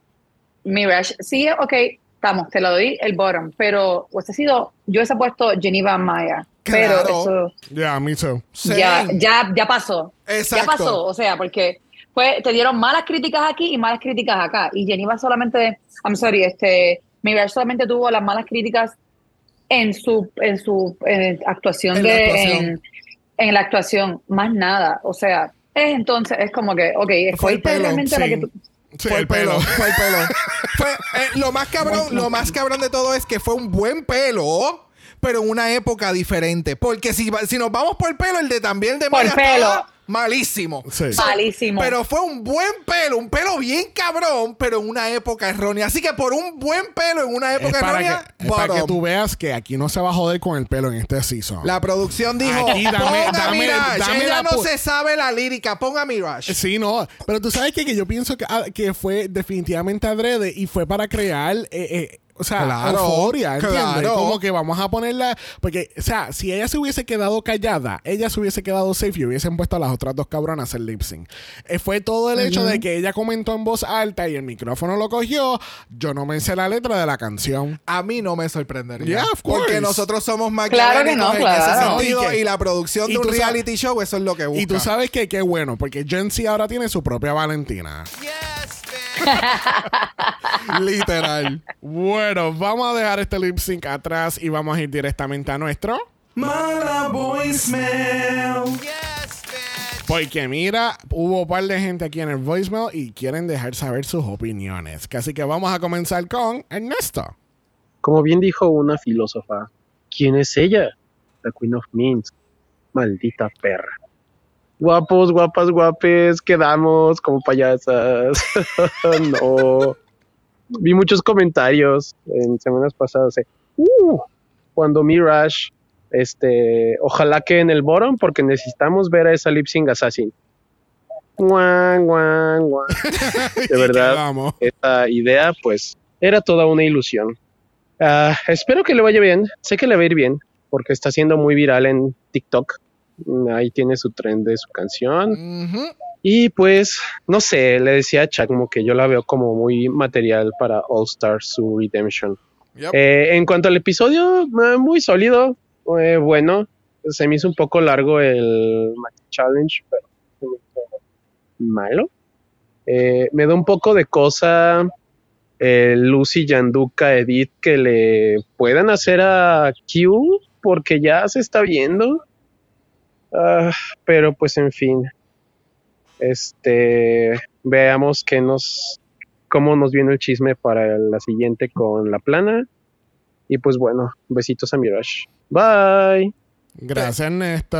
Mirage, sí, ok, estamos, te lo doy el bottom, pero hubiese sido, yo hubiese puesto Geneva Maya, Claro. pero eso Yeah, me too. ya, ya, ya pasó. Exacto. Ya pasó, o sea, porque fue, te dieron malas críticas aquí y malas críticas acá. Y Geneva solamente, I'm sorry, este, Mirage solamente tuvo las malas críticas en su, en su actuación En la de, actuación. En, en la actuación, más nada. O sea, es entonces, es como que, ok, Fue el pelo, realmente la sí. que tú. Sí, fue el pelo, fue el pelo. Fue, eh, lo más cabrón, lo más cabrón de todo es que fue un buen pelo, pero en una época diferente. Porque si, va- si nos vamos por pelo, el de también el de Por Maya pelo. estaba malísimo. Sí. Malísimo. Pero fue un buen pelo, un pelo bien cabrón, pero en una época errónea. Así que por un buen pelo en una Es época para, errónea, que, es para que tú veas que aquí no se va a joder con el pelo en este season. La producción dijo, Aquí dame- ponga dame- Mirage. dame Ella la no se sabe la lírica, ponga Mirage. Sí, no. Pero tú sabes que, que yo pienso que, ah, que fue definitivamente adrede y fue para crear. eh, eh, o sea, Claro, euforia, ¿entiendes? claro. Como que vamos a ponerla. Porque, o sea, si ella se hubiese quedado callada, ella se hubiese quedado safe y hubiesen puesto a las otras dos cabronas hacer lip sync. Eh, fue todo el hecho de que ella comentó en voz alta y el micrófono lo cogió. Yo no me sé la letra de la canción. A mí no me sorprendería. Yeah, of course. porque nosotros somos más Claro que no, en claro. ese No, sentido. y y, la producción y de un reality show, eso es lo que busca. Y tú sabes que qué bueno, porque Gen Z ahora tiene su propia Valentina. Literal. Bueno, vamos a dejar este lip sync atrás y vamos a ir directamente a nuestro. Mala voicemail. Porque mira, hubo un par de gente aquí en el voicemail y quieren dejar saber sus opiniones. Así que vamos a comenzar con Ernesto. Como bien dijo una filósofa, ¿quién es ella? La Queen of Minsk. Maldita perra. Guapos, guapas, guapes, quedamos como payasas. no. Vi muchos comentarios en semanas pasadas. "Uh, cuando Mirage, este, ojalá que en el bottom porque necesitamos ver a esa lip sync assassin. Guan, guan, guan. De verdad, esta idea, pues, era toda una ilusión. Ah, espero que le vaya bien. Sé que le va a ir bien, porque está siendo muy viral en TikTok. Ahí tiene su trend de su canción. Y pues, no sé, le decía a Chacmo que yo la veo como muy material para All Stars su Redemption. Yep. Eh, en cuanto al episodio, eh, muy sólido, eh, bueno. Se me hizo un poco largo el Challenge, pero se me hizo malo. Eh, me da un poco de cosa Lucy, Yanduka, Edith que le puedan hacer a Q porque ya se está viendo. Ah, pero pues en fin. Este veamos qué nos cómo nos viene el chisme para la siguiente con la plana. Y pues bueno, besitos a Mirage. Bye. Gracias, Ernesto.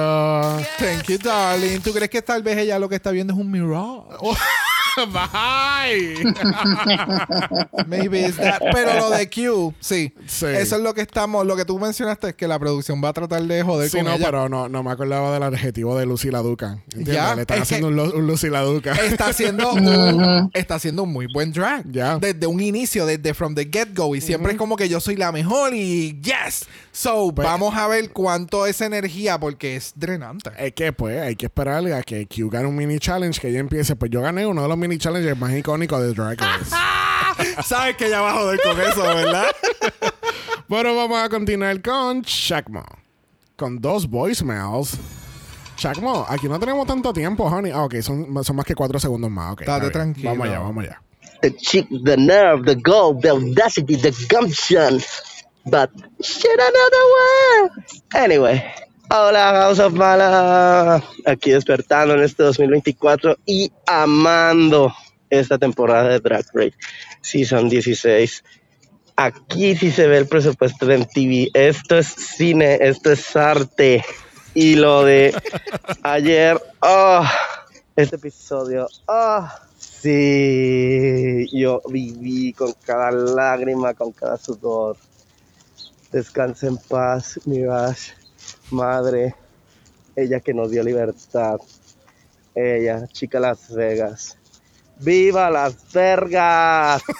Thank you, darling. ¿Tú crees que tal vez ella lo que está viendo es un mirage? Bye. Maybe it's that. Pero lo de Q, sí. Sí. Eso es lo que estamos, lo que tú mencionaste es que la producción va a tratar de joder Sí, con no, ella. pero no, no me acordaba del adjetivo de Lucy la Duca. ¿Entiendes? Ya, Le están es haciendo un, un Lucy la Duca. Está haciendo un, está haciendo un muy buen drag. Ya. Desde un inicio, desde from the get go. Y siempre es como que yo soy la mejor y yes. So, Pues- vamos a ver cuánto es energía porque es drenante. Es que pues hay que esperarle a que Q gane un mini challenge, que ella empiece. Pues yo gané uno de los mini challenges más icónicos de Drag Race. Sabes que ella va a joder con eso, ¿verdad? bueno, vamos a continuar con Shakmo. Con dos voicemails. Shakmo, aquí no tenemos tanto tiempo, honey. Ah, ok, son, son más que cuatro segundos más. Ok, Estate tranquilo. Vamos allá, vamos allá. the chick, the nerve, the gall, the audacity, the gumption. But shit, another one. Anyway, hola House of Mala. Aquí despertando en este 2024 y amando esta temporada de Drag Race Season 16. Aquí sí se ve el presupuesto de MTV. Esto es cine, esto es arte. Y lo de ayer, oh, este episodio, oh, sí, yo viví con cada lágrima, con cada sudor. Descansa en paz, Mirage, madre, ella que nos dio libertad, ella, chica Las Vegas. ¡Viva Las Vegas!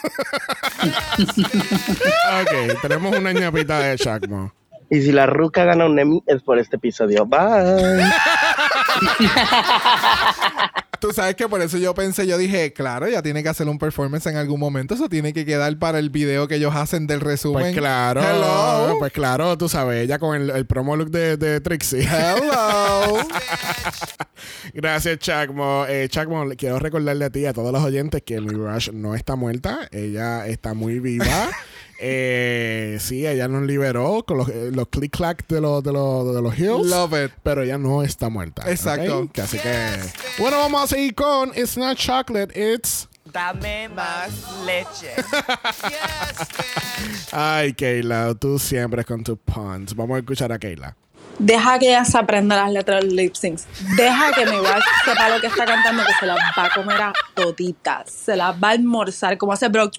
Ok, tenemos una ñapita de Shakmo. Y si la ruca gana un Emmy es por este episodio. Bye. Tú sabes que por eso yo pensé, yo dije, claro, ella tiene que hacer un performance en algún momento. Eso tiene que quedar para el video que ellos hacen del resumen. Pues claro, Hello. pues claro, tú sabes, ella con el, el promo look de, de Trixie. Hello. Gracias, Chacmo. Eh, Chacmo, quiero recordarle a ti y a todos los oyentes que Mirage no está muerta. Ella está muy viva. Eh, sí, ella nos liberó con los, eh, los click-clack de los, de, los, de los hills. Love it. Pero ella no está muerta. Exacto. Así que. Bueno, vamos a seguir con It's Not Chocolate, It's. Dame más leche. Ay, Keila, tú siempre con tus puns. Vamos a escuchar a Keila. Deja que ella se aprenda las letras de los lip syncs. Deja que mi wife sepa lo que está cantando, que se las va a comer a toditas. Se las va a almorzar, como hace Brock.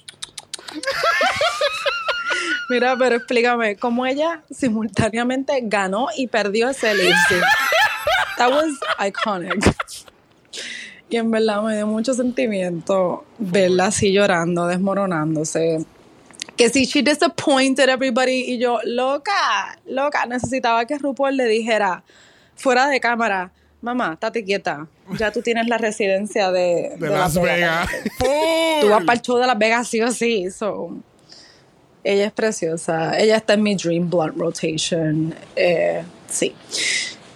Mira, pero explícame, ¿cómo ella simultáneamente ganó y perdió ese lip sync? That was iconic. Y en verdad me dio mucho sentimiento verla así llorando, desmoronándose. Que si she disappointed everybody y yo, loca, loca, necesitaba que RuPaul le dijera fuera de cámara, mamá, estate quieta, ya tú tienes la residencia de, De Las Vegas. Tú vas para el show de Las Vegas sí o sí. So. Ella es preciosa. Ella está en mi Dream Blunt Rotation. Eh, sí.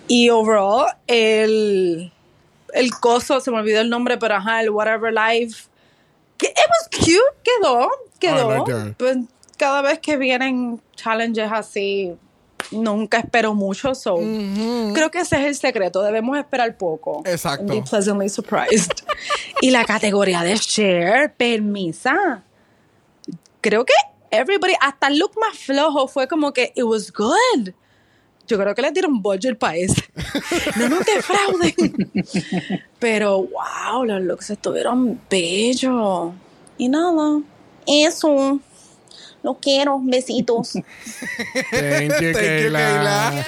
Y overall, el, el coso, se me olvidó el nombre, pero ajá, el Whatever Life. Que it was cute, quedó, quedó. Like. Pues, cada vez que vienen challenges así, nunca espero mucho. So, creo que ese es el secreto. Debemos esperar poco. Exacto. And be pleasantly surprised. y la categoría de share, permisa. Creo que everybody, hasta el look más flojo fue como que it was good. Yo creo que le dieron budget para no nos defrauden. Pero wow, los looks estuvieron bellos. Y nada, eso. Lo quiero, besitos. Thank you, Thank you, Keila. Keila.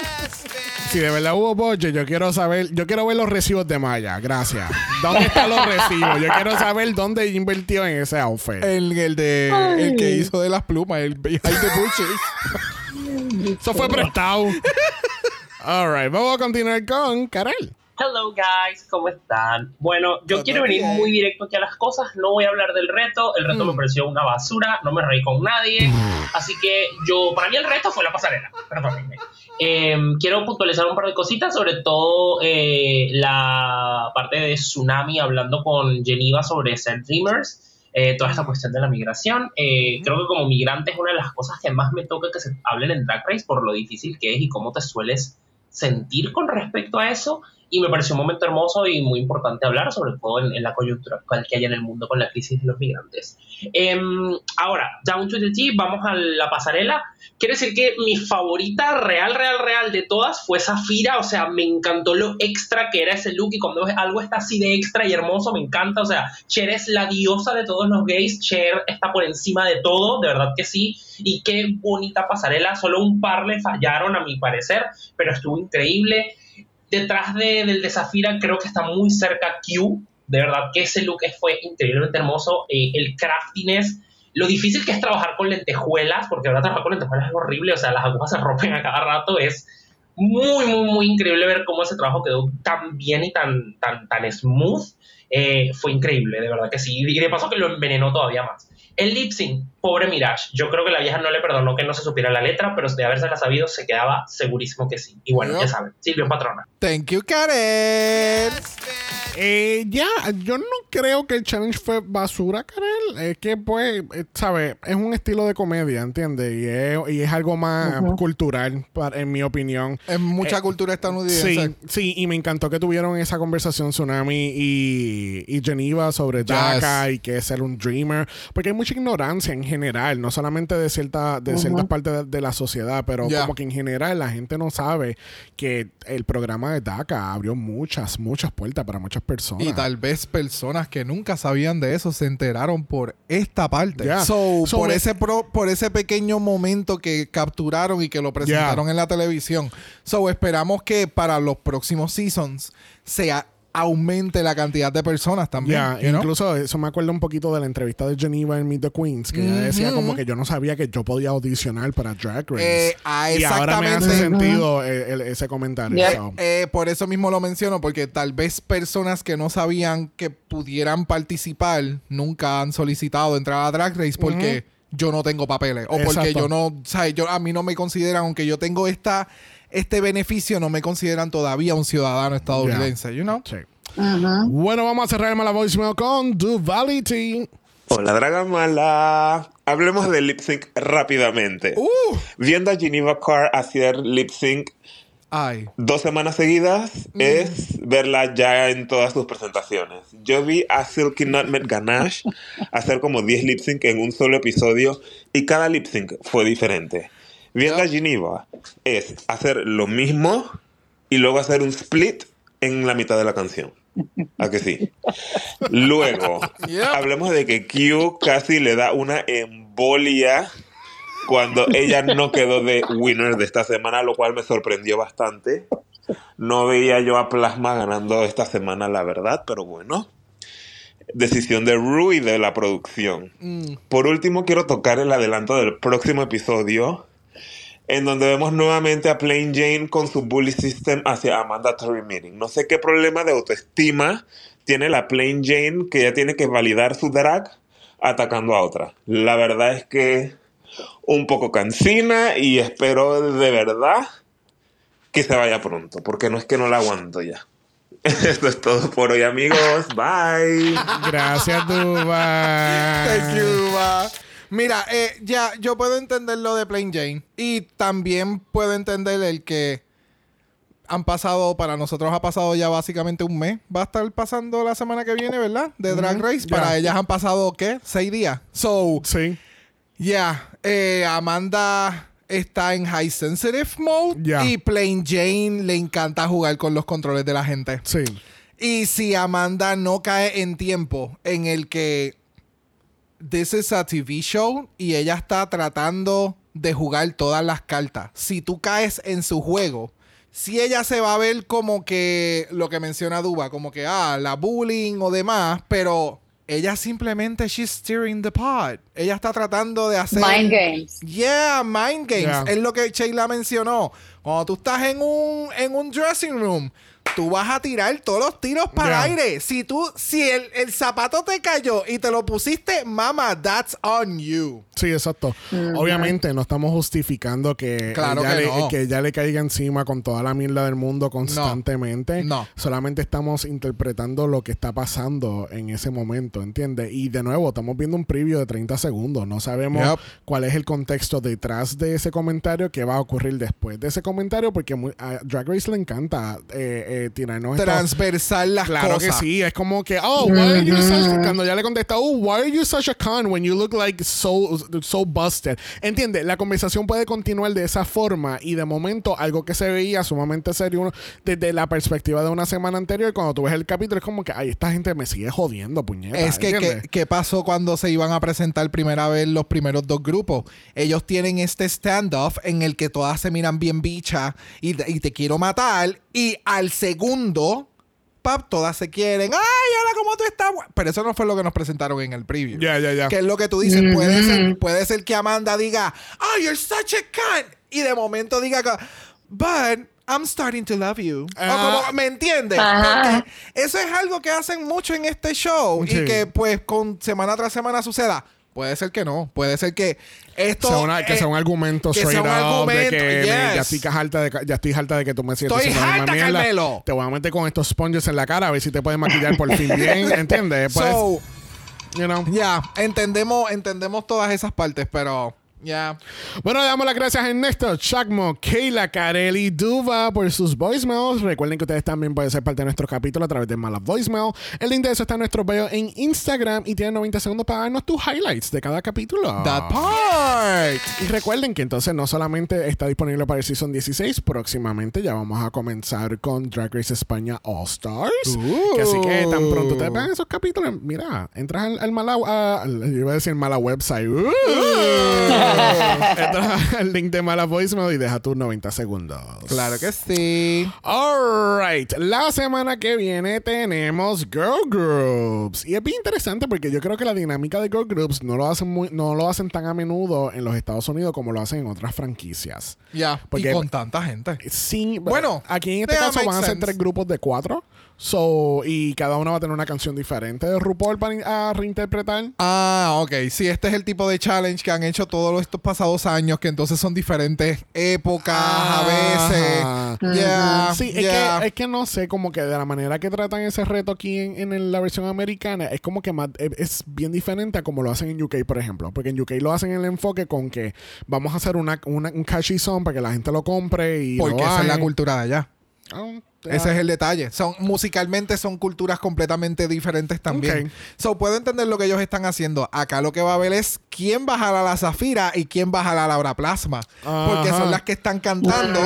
Si de verdad hubo budget, yo quiero saber, yo quiero ver los recibos de Maya. Gracias. ¿Dónde están los recibos? Yo quiero saber dónde invirtió en ese outfit. El, el de el que hizo de las plumas, el behind the bushes. Eso fue prestado. All right, vamos a continuar con Karel. Hello guys, ¿cómo están? Bueno, yo quiero venir muy directo aquí a las cosas, no voy a hablar del reto, el reto me pareció una basura, no me reí con nadie, así que yo, para mí el reto fue la pasarela, perdónenme. Eh, quiero puntualizar un par de cositas, sobre todo eh, la parte de Tsunami hablando con Geneva sobre ser Dreamers, eh, toda esta cuestión de la migración. Eh, Creo que como migrante es una de las cosas que más me toca que se hablen en Drag Race por lo difícil que es y cómo te sueles sentir con respecto a eso. Y me pareció un momento hermoso y muy importante hablar, sobre todo en, en la coyuntura actual que hay en el mundo con la crisis de los migrantes. Em, ahora, down to the T, vamos a la pasarela. Quiero decir que mi favorita real, real, real de todas fue Zafira. O sea, me encantó lo extra que era ese look. Y cuando algo está así de extra y hermoso, me encanta. O sea, Cher es la diosa de todos los gays. Cher está por encima de todo, de verdad que sí. Y qué bonita pasarela. Solo un par le fallaron, a mi parecer, pero estuvo increíble detrás de, del de Zafira creo que está muy cerca Q. De verdad que ese look fue increíblemente hermoso. Eh, el craftiness, lo difícil que es trabajar con lentejuelas, porque verdad trabajar con lentejuelas es horrible, o sea, las agujas se rompen a cada rato. Es muy, muy, muy increíble ver cómo ese trabajo quedó tan bien y tan, tan, tan smooth. Eh, fue increíble, de verdad que sí. Y de paso que lo envenenó todavía más. El lip sync, pobre Mirage. Yo creo que la vieja no le perdonó que no se supiera la letra, pero de habérsela sabido se quedaba segurísimo que sí. Y bueno, Yep. ya saben, Silvio Patrona. Thank you, Karen. Eh, ya, yo no creo que el challenge fue basura, Karel. Es que, pues, eh, ¿sabes? Es un estilo de comedia, ¿entiendes? Y es, y es algo más cultural, para- en mi opinión. Es mucha Eh, cultura estadounidense. Sí, sí, y me encantó que tuvieron esa conversación Tsunami y, y Geneva sobre DACA y que es ser un dreamer, porque hay mucha ignorancia en general, no solamente de, cierta, de ciertas partes de, de la sociedad, pero como que en general la gente no sabe que el programa de DACA abrió muchas, muchas puertas para muchas personas. Y tal vez personas que nunca sabían de eso se enteraron por esta parte. So, So, por, me- ese pro- por ese pequeño momento que capturaron y que lo presentaron en la televisión. So, esperamos que para los próximos seasons se a- aumente la cantidad de personas también. You know? incluso eso me acuerda un poquito de la entrevista de Geneva en Meet the Queens, que ella decía como que yo no sabía que yo podía audicionar para Drag Race. Eh, ah, y ahora me hace exactamente. sentido eh, el- ese comentario. Eh, so. eh, por eso mismo lo menciono, porque tal vez personas que no sabían que pudieran participar nunca han solicitado entrar a Drag Race porque yo no tengo papeles o porque yo no, ¿sabes? Yo, a mí no me consideran, aunque yo tengo esta, este beneficio, no me consideran todavía un ciudadano estadounidense, you know? Sí. Bueno, vamos a cerrar el mala voicemail con Duvality. Hola, Draga Mala. Hablemos de lip sync rápidamente. Viendo a Geneva Carr hacer lip sync Ay. dos semanas seguidas es verla ya en todas sus presentaciones. Yo vi a Silky Nutmeg Ganache hacer como 10 lip sync en un solo episodio y cada lip sync fue diferente. Viendo a Geneva es hacer lo mismo y luego hacer un split en la mitad de la canción. ¿A que sí? Luego, hablemos de que Q casi le da una embolia cuando ella no quedó de winner de esta semana, lo cual me sorprendió bastante. No veía yo a Plasma ganando esta semana, la verdad, pero bueno. Decisión de Rue y de la producción. Mm. Por último, quiero tocar el adelanto del próximo episodio, en donde vemos nuevamente a Plain Jane con su bully system hacia a mandatory meeting. No sé qué problema de autoestima tiene la Plain Jane que ya tiene que validar su drag atacando a otra. La verdad es que un poco cansina y espero de verdad que se vaya pronto, porque no es que no la aguanto ya. Esto es todo por hoy, amigos. Bye. Gracias, Duba. Thank you, Duba. Mira, eh, ya, yo puedo entender lo de Plain Jane. Y también puedo entender el que han pasado, para nosotros ha pasado ya básicamente un mes. Va a estar pasando la semana que viene, ¿verdad? De Drag Race. Para ellas han pasado, ¿qué? Seis días. So, Sí. yeah. eh, Amanda está en high sensitive mode. Ya. Y Plain Jane le encanta jugar con los controles de la gente. Sí. Y si Amanda no cae en tiempo en el que this is a TV show y ella está tratando de jugar todas las cartas, si tú caes en su juego, si ella se va a ver como que lo que menciona Duba, como que ah, la bullying o demás, pero ella simplemente she's steering the pot. Ella está tratando de hacer Mind games. Yeah, mind games. Yeah. Es lo que Sheila mencionó. Cuando tú estás en un, en un dressing room, tú vas a tirar todos los tiros para el Yeah. aire. Si tú, si el, el zapato te cayó y te lo pusiste, mama, that's on you. Sí, exacto. Obviamente no estamos justificando que, Claro ella que le, no. que ella le caiga encima con toda la mierda del mundo constantemente. No. Solamente estamos interpretando lo que está pasando en ese momento, ¿entiendes? Y de nuevo, estamos viendo un preview de 30 segundos. No sabemos Yep. cuál es el contexto detrás de ese comentario, qué va a ocurrir después de ese comentario, porque mu- a Drag Race le encanta eh, eh, tirarnos Transversal las Claro cosas. que sí, es como que, oh, why are you such, cuando ya le contesta, oh, why are you such a con when you look like so, so busted? Entiende, la conversación puede continuar de esa forma y de momento algo que se veía sumamente serio desde la perspectiva de una semana anterior, cuando tú ves el capítulo, es como que, ay, esta gente me sigue jodiendo, puñeta. Es que. ¿qué, qué pasó cuando se iban a presentar primera vez los primeros dos grupos? Ellos tienen este standoff en el que todas se miran bien bicha y te quiero matar. Y al segundo, pap, todas se quieren. ¡Ay, hola, cómo tú estás! Pero eso no fue lo que nos presentaron en el preview. Ya, ya, ya. Que es lo que tú dices. puede, ser, puede ser que Amanda diga, oh, you're such a cunt. Y de momento diga, but I'm starting to love you. Ah. o como, ¿me entiendes? Porque eso es algo que hacen mucho en este show Sí. y que pues con semana tras semana suceda. Puede ser que no. Puede ser que esto... Sea una- que eh, sea un argumento que sea straight un up argumento, de que me- yes. ya, estoy harta de, ya estoy harta de que tú me sientes Estoy harta. Carmelo. Te voy a meter con estos sponges en la cara a ver si te puedes maquillar por fin bien, ¿entiendes? Pues, So, you know. ya, entendemos, entendemos todas esas partes, pero ya. Bueno, le damos las gracias a Ernesto, Chacmo, Keila, Carelli, Duva por sus voicemails. Recuerden que ustedes también pueden ser parte de nuestro capítulo a través de Mala Voicemail. El link de eso está en nuestro video en Instagram y tienen 90 segundos para darnos tus highlights de cada capítulo. That part. Y recuerden que entonces no solamente está disponible para el Season 16, próximamente ya vamos a comenzar con Drag Race España All Stars. Uh. Que así que tan pronto ustedes vean esos capítulos, mira, entras al, al mala, iba a decir mala website. Uh. entras al link de mala voicemail y deja tus 90 segundos. Claro que sí. Alright, la semana que viene tenemos Girl Groups. Y es bien interesante porque yo creo que la dinámica de Girl Groups no lo hacen muy, no lo hacen tan a menudo en los Estados Unidos como lo hacen en otras franquicias. Ya. Y con tanta gente. Sí, Bueno, aquí en este caso van a ser tres grupos de cuatro. So, y cada uno va a tener una canción diferente de RuPaul para a reinterpretar. Ah, ok. Sí, este es el tipo de challenge que han hecho todos estos pasados años, que entonces son diferentes épocas a veces. Ya. Sí, es, que, es que no sé, como que de la manera que tratan ese reto aquí en, en la versión americana, es como que más, es, es bien diferente a como lo hacen en UK, por ejemplo. Porque en UK lo hacen en el enfoque con que vamos a hacer una, una- un catchy song para que la gente lo compre y Porque lo esa es la cultura de allá. Ah, Ese es el detalle. Son musicalmente son culturas completamente diferentes también. So puedo entender lo que ellos están haciendo. Acá lo que va a ver es quién va a jalar a la Zafira y quién va a jalar a Laura Plasma. Porque son las que están cantando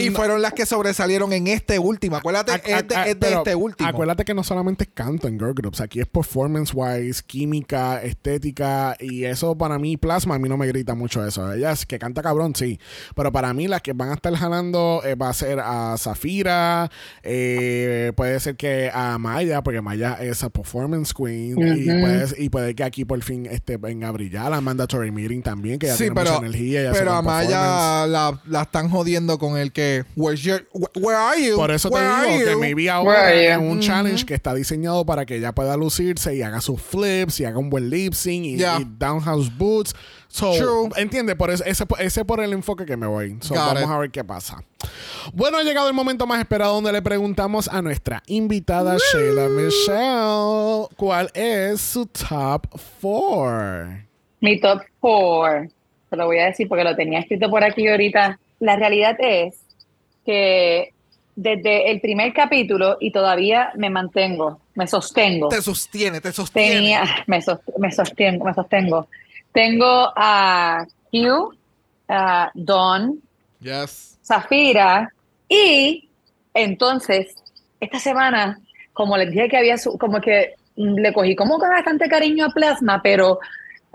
y fueron las que sobresalieron en este último. Acuérdate, Ac- es de, ac- es de pero este último. Acuérdate que no solamente es canto en girl groups, aquí es performance wise, química, estética y eso para mí plasma a mí no me grita mucho eso. Ella es que canta cabrón, sí, pero para mí las que van a estar jalando eh, va a ser a Zafira, eh, puede ser que a Maya, porque Maya es a performance queen y, Ujú. puede, y puede que aquí por fin este venga a brillar la mandatory meeting también, que ya Sí, tiene pero, mucha energía. y hace pero a Maya la, la están jodiendo con el que Where's your, wh- Where are you? Por eso te Where are digo que maybe ahora es un Ujú. challenge que está diseñado para que ella pueda lucirse y haga sus flips y haga un buen lip sync y, Yeah. y downhouse boots. So, True. entiende, por eso, ese, ese por el enfoque que me voy. So, vamos it. a ver qué pasa. Bueno, ha llegado el momento más esperado donde le preguntamos a nuestra invitada Sheila Michelle cuál es su top four. Mi top four, te lo voy a decir porque lo tenía escrito por aquí ahorita. La realidad es que desde el primer capítulo y todavía me mantengo, me sostengo. Te sostiene, te sostiene. Tenía, me, sos- me sostengo, me sostengo. Tengo a Q, a Don, Yes. Zafira y entonces esta semana, como les dije que había, su- como que le cogí como con bastante cariño a Plasma, pero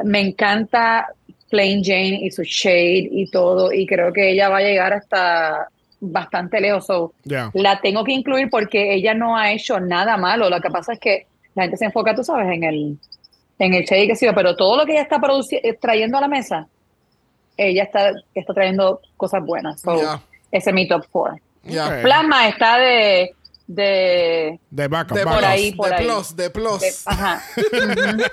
me encanta Plain Jane y su shade y todo y creo que ella va a llegar hasta bastante lejos. So, la tengo que incluir porque ella no ha hecho nada malo. Lo que pasa es que la gente se enfoca, tú sabes, en el en el shade que sí, pero todo lo que ella está eh, trayendo a la mesa, ella está, está trayendo cosas buenas. So. Ese es mi top four. Plasma está de de, De backup, De por ahí, por de ahí. plus, de plus. de- ajá. Ujú.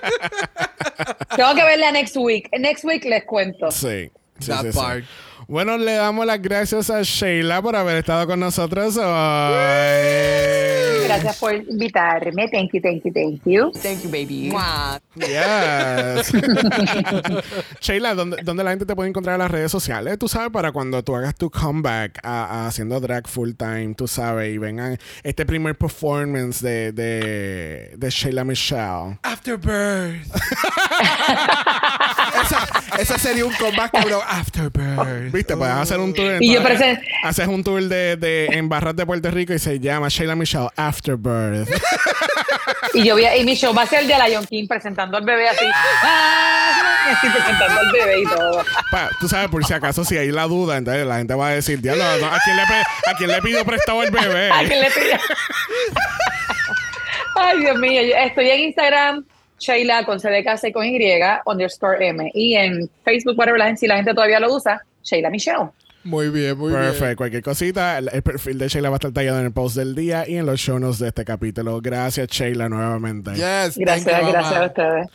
Tengo que verla next week. Next week les cuento. Sí. sí, That sí, sí. part. Bueno, le damos las gracias a Sheila por haber estado con nosotros hoy. Gracias por invitarme. Thank you, thank you, thank you. Thank you, baby. Yes. Sheila, ¿dónde, dónde la gente te puede encontrar en las redes sociales? Tú sabes, para cuando tú hagas tu comeback a, a haciendo drag full time, tú sabes, y vengan este primer performance de, de, de Sheila Michelle. Afterbirth. esa, esa sería un comeback, cabrón. Afterbirth. Viste, puedes hacer un tour. Y yo presen- Haces un tour de, de, en barras de Puerto Rico y se llama Sheila Michelle Afterbirth. Y yo voy a- y mi show va a ser el de Lion King presentando al bebé así. ¡Ah! Estoy presentando al bebé y todo. Pa- tú sabes, por si acaso, si hay la duda, entonces la gente va a decir, diablo, ¿a quién le, pe- a quién le pido prestado el bebé? ¿A quién le pide? Ay, Dios mío. yo Estoy en Instagram, Sheila con C de casa y con Y, underscore M. Y en Facebook, whatever, la gente, si la gente todavía lo usa, Sheila Michelle. Muy bien, muy Perfecto. bien. Cualquier cosita, el, el perfil de Sheila va a estar tallado en el post del día y en los show notes de este capítulo. Gracias, Sheila, nuevamente. Yes, Gracias, gracias a ustedes.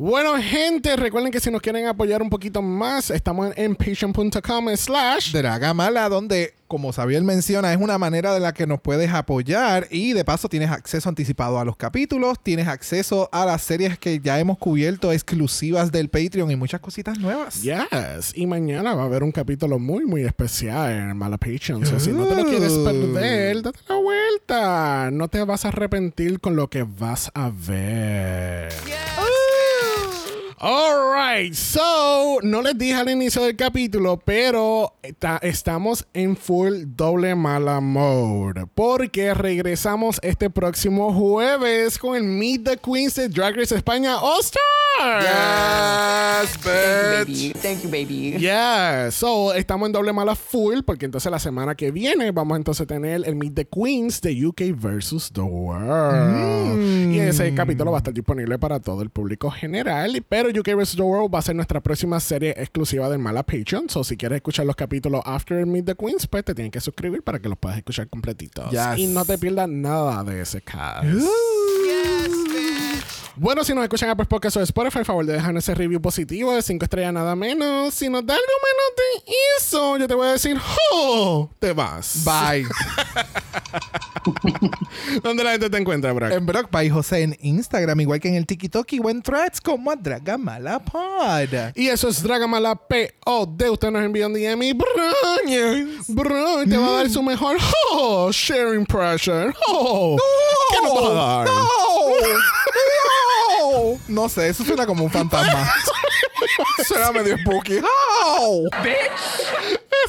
Bueno, gente, recuerden que si nos quieren apoyar un poquito más, estamos en patreon.com slash Draga Mala, donde, como Xavier menciona, es una manera de la que nos puedes apoyar y de paso tienes acceso anticipado a los capítulos, tienes acceso a las series que ya hemos cubierto exclusivas del Patreon y muchas cositas nuevas. Yes. Y mañana va a haber un capítulo muy, muy especial en Mala Patreon. So, si no te lo quieres perder, date la vuelta. No te vas a arrepentir con lo que vas a ver. Alright, so no les dije al inicio del capítulo, pero ta- estamos en full doble mala mode porque regresamos este próximo jueves con el Meet the Queens de Drag Race España All Star. Yes, bitch. baby. Thank you, baby. Yeah, so estamos en doble mala full porque entonces la semana que viene vamos entonces a tener el Meet the Queens de UK versus the World. Y ese capítulo va a estar disponible para todo el público general, pero UK versus the World va a ser nuestra próxima serie exclusiva del Mala Patreon. So si quieres escuchar los capítulos after Meet the Queens, pues te tienes que suscribir para que los puedas escuchar completitos. Yes. Y no te pierdas nada de ese cast. Bueno, si nos escuchan a Apple Podcast o Spotify, por favor de dejar ese review positivo de 5 estrellas nada menos. Si nos da algo menos de eso, yo te voy a decir, ¡Oh! Te vas. Bye. ¿Dónde la gente te encuentra, Brock? En Brock by José en Instagram, igual que en el TikTok y en Threads como a Dragamala Pod. Y eso es Dragamala P.O.D. Usted nos envía un DM y Brian, Brian te va a dar su mejor oh, share impression. Oh, ¿Qué nos va a dar? No, no sé, eso suena como un fantasma. suena medio spooky. Oh,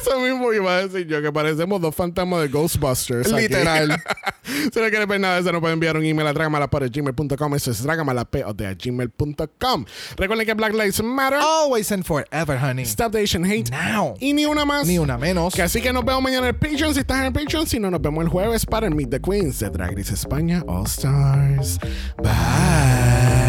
Eso mismo iba a decir yo, que parecemos dos fantasmas de Ghostbusters. Literal. si no quiere ver nada de eso, nos puede enviar un email a dragamalapod.gmail.com. Eso es dragamalapod.gmail.com. Recuerden que Black Lives Matter. Always and forever, honey. Stop the Asian Hate. Now. Y ni una más. Ni una menos. Que así que nos vemos mañana en el Patreon si estás en el Patreon. Si no, nos vemos el jueves para el Meet the Queens de Drag Race España All Stars. Bye.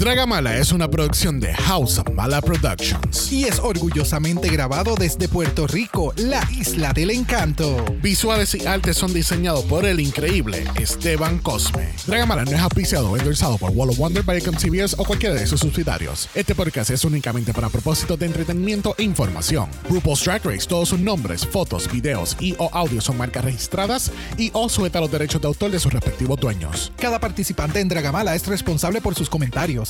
Dragamala es una producción de House of Mala Productions. Y es orgullosamente grabado desde Puerto Rico, la isla del encanto. Visuales y artes son diseñados por el increíble Esteban Cosme. Dragamala no es auspiciado o endorsado por Wall of Wonder, Viacom CBS o cualquiera de sus subsidiarios. Este podcast es únicamente para propósitos de entretenimiento e información. RuPaul's Drag Race, todos sus nombres, fotos, videos y o audios son marcas registradas y o sujeta a los derechos de autor de sus respectivos dueños. Cada participante en Dragamala es responsable por sus comentarios.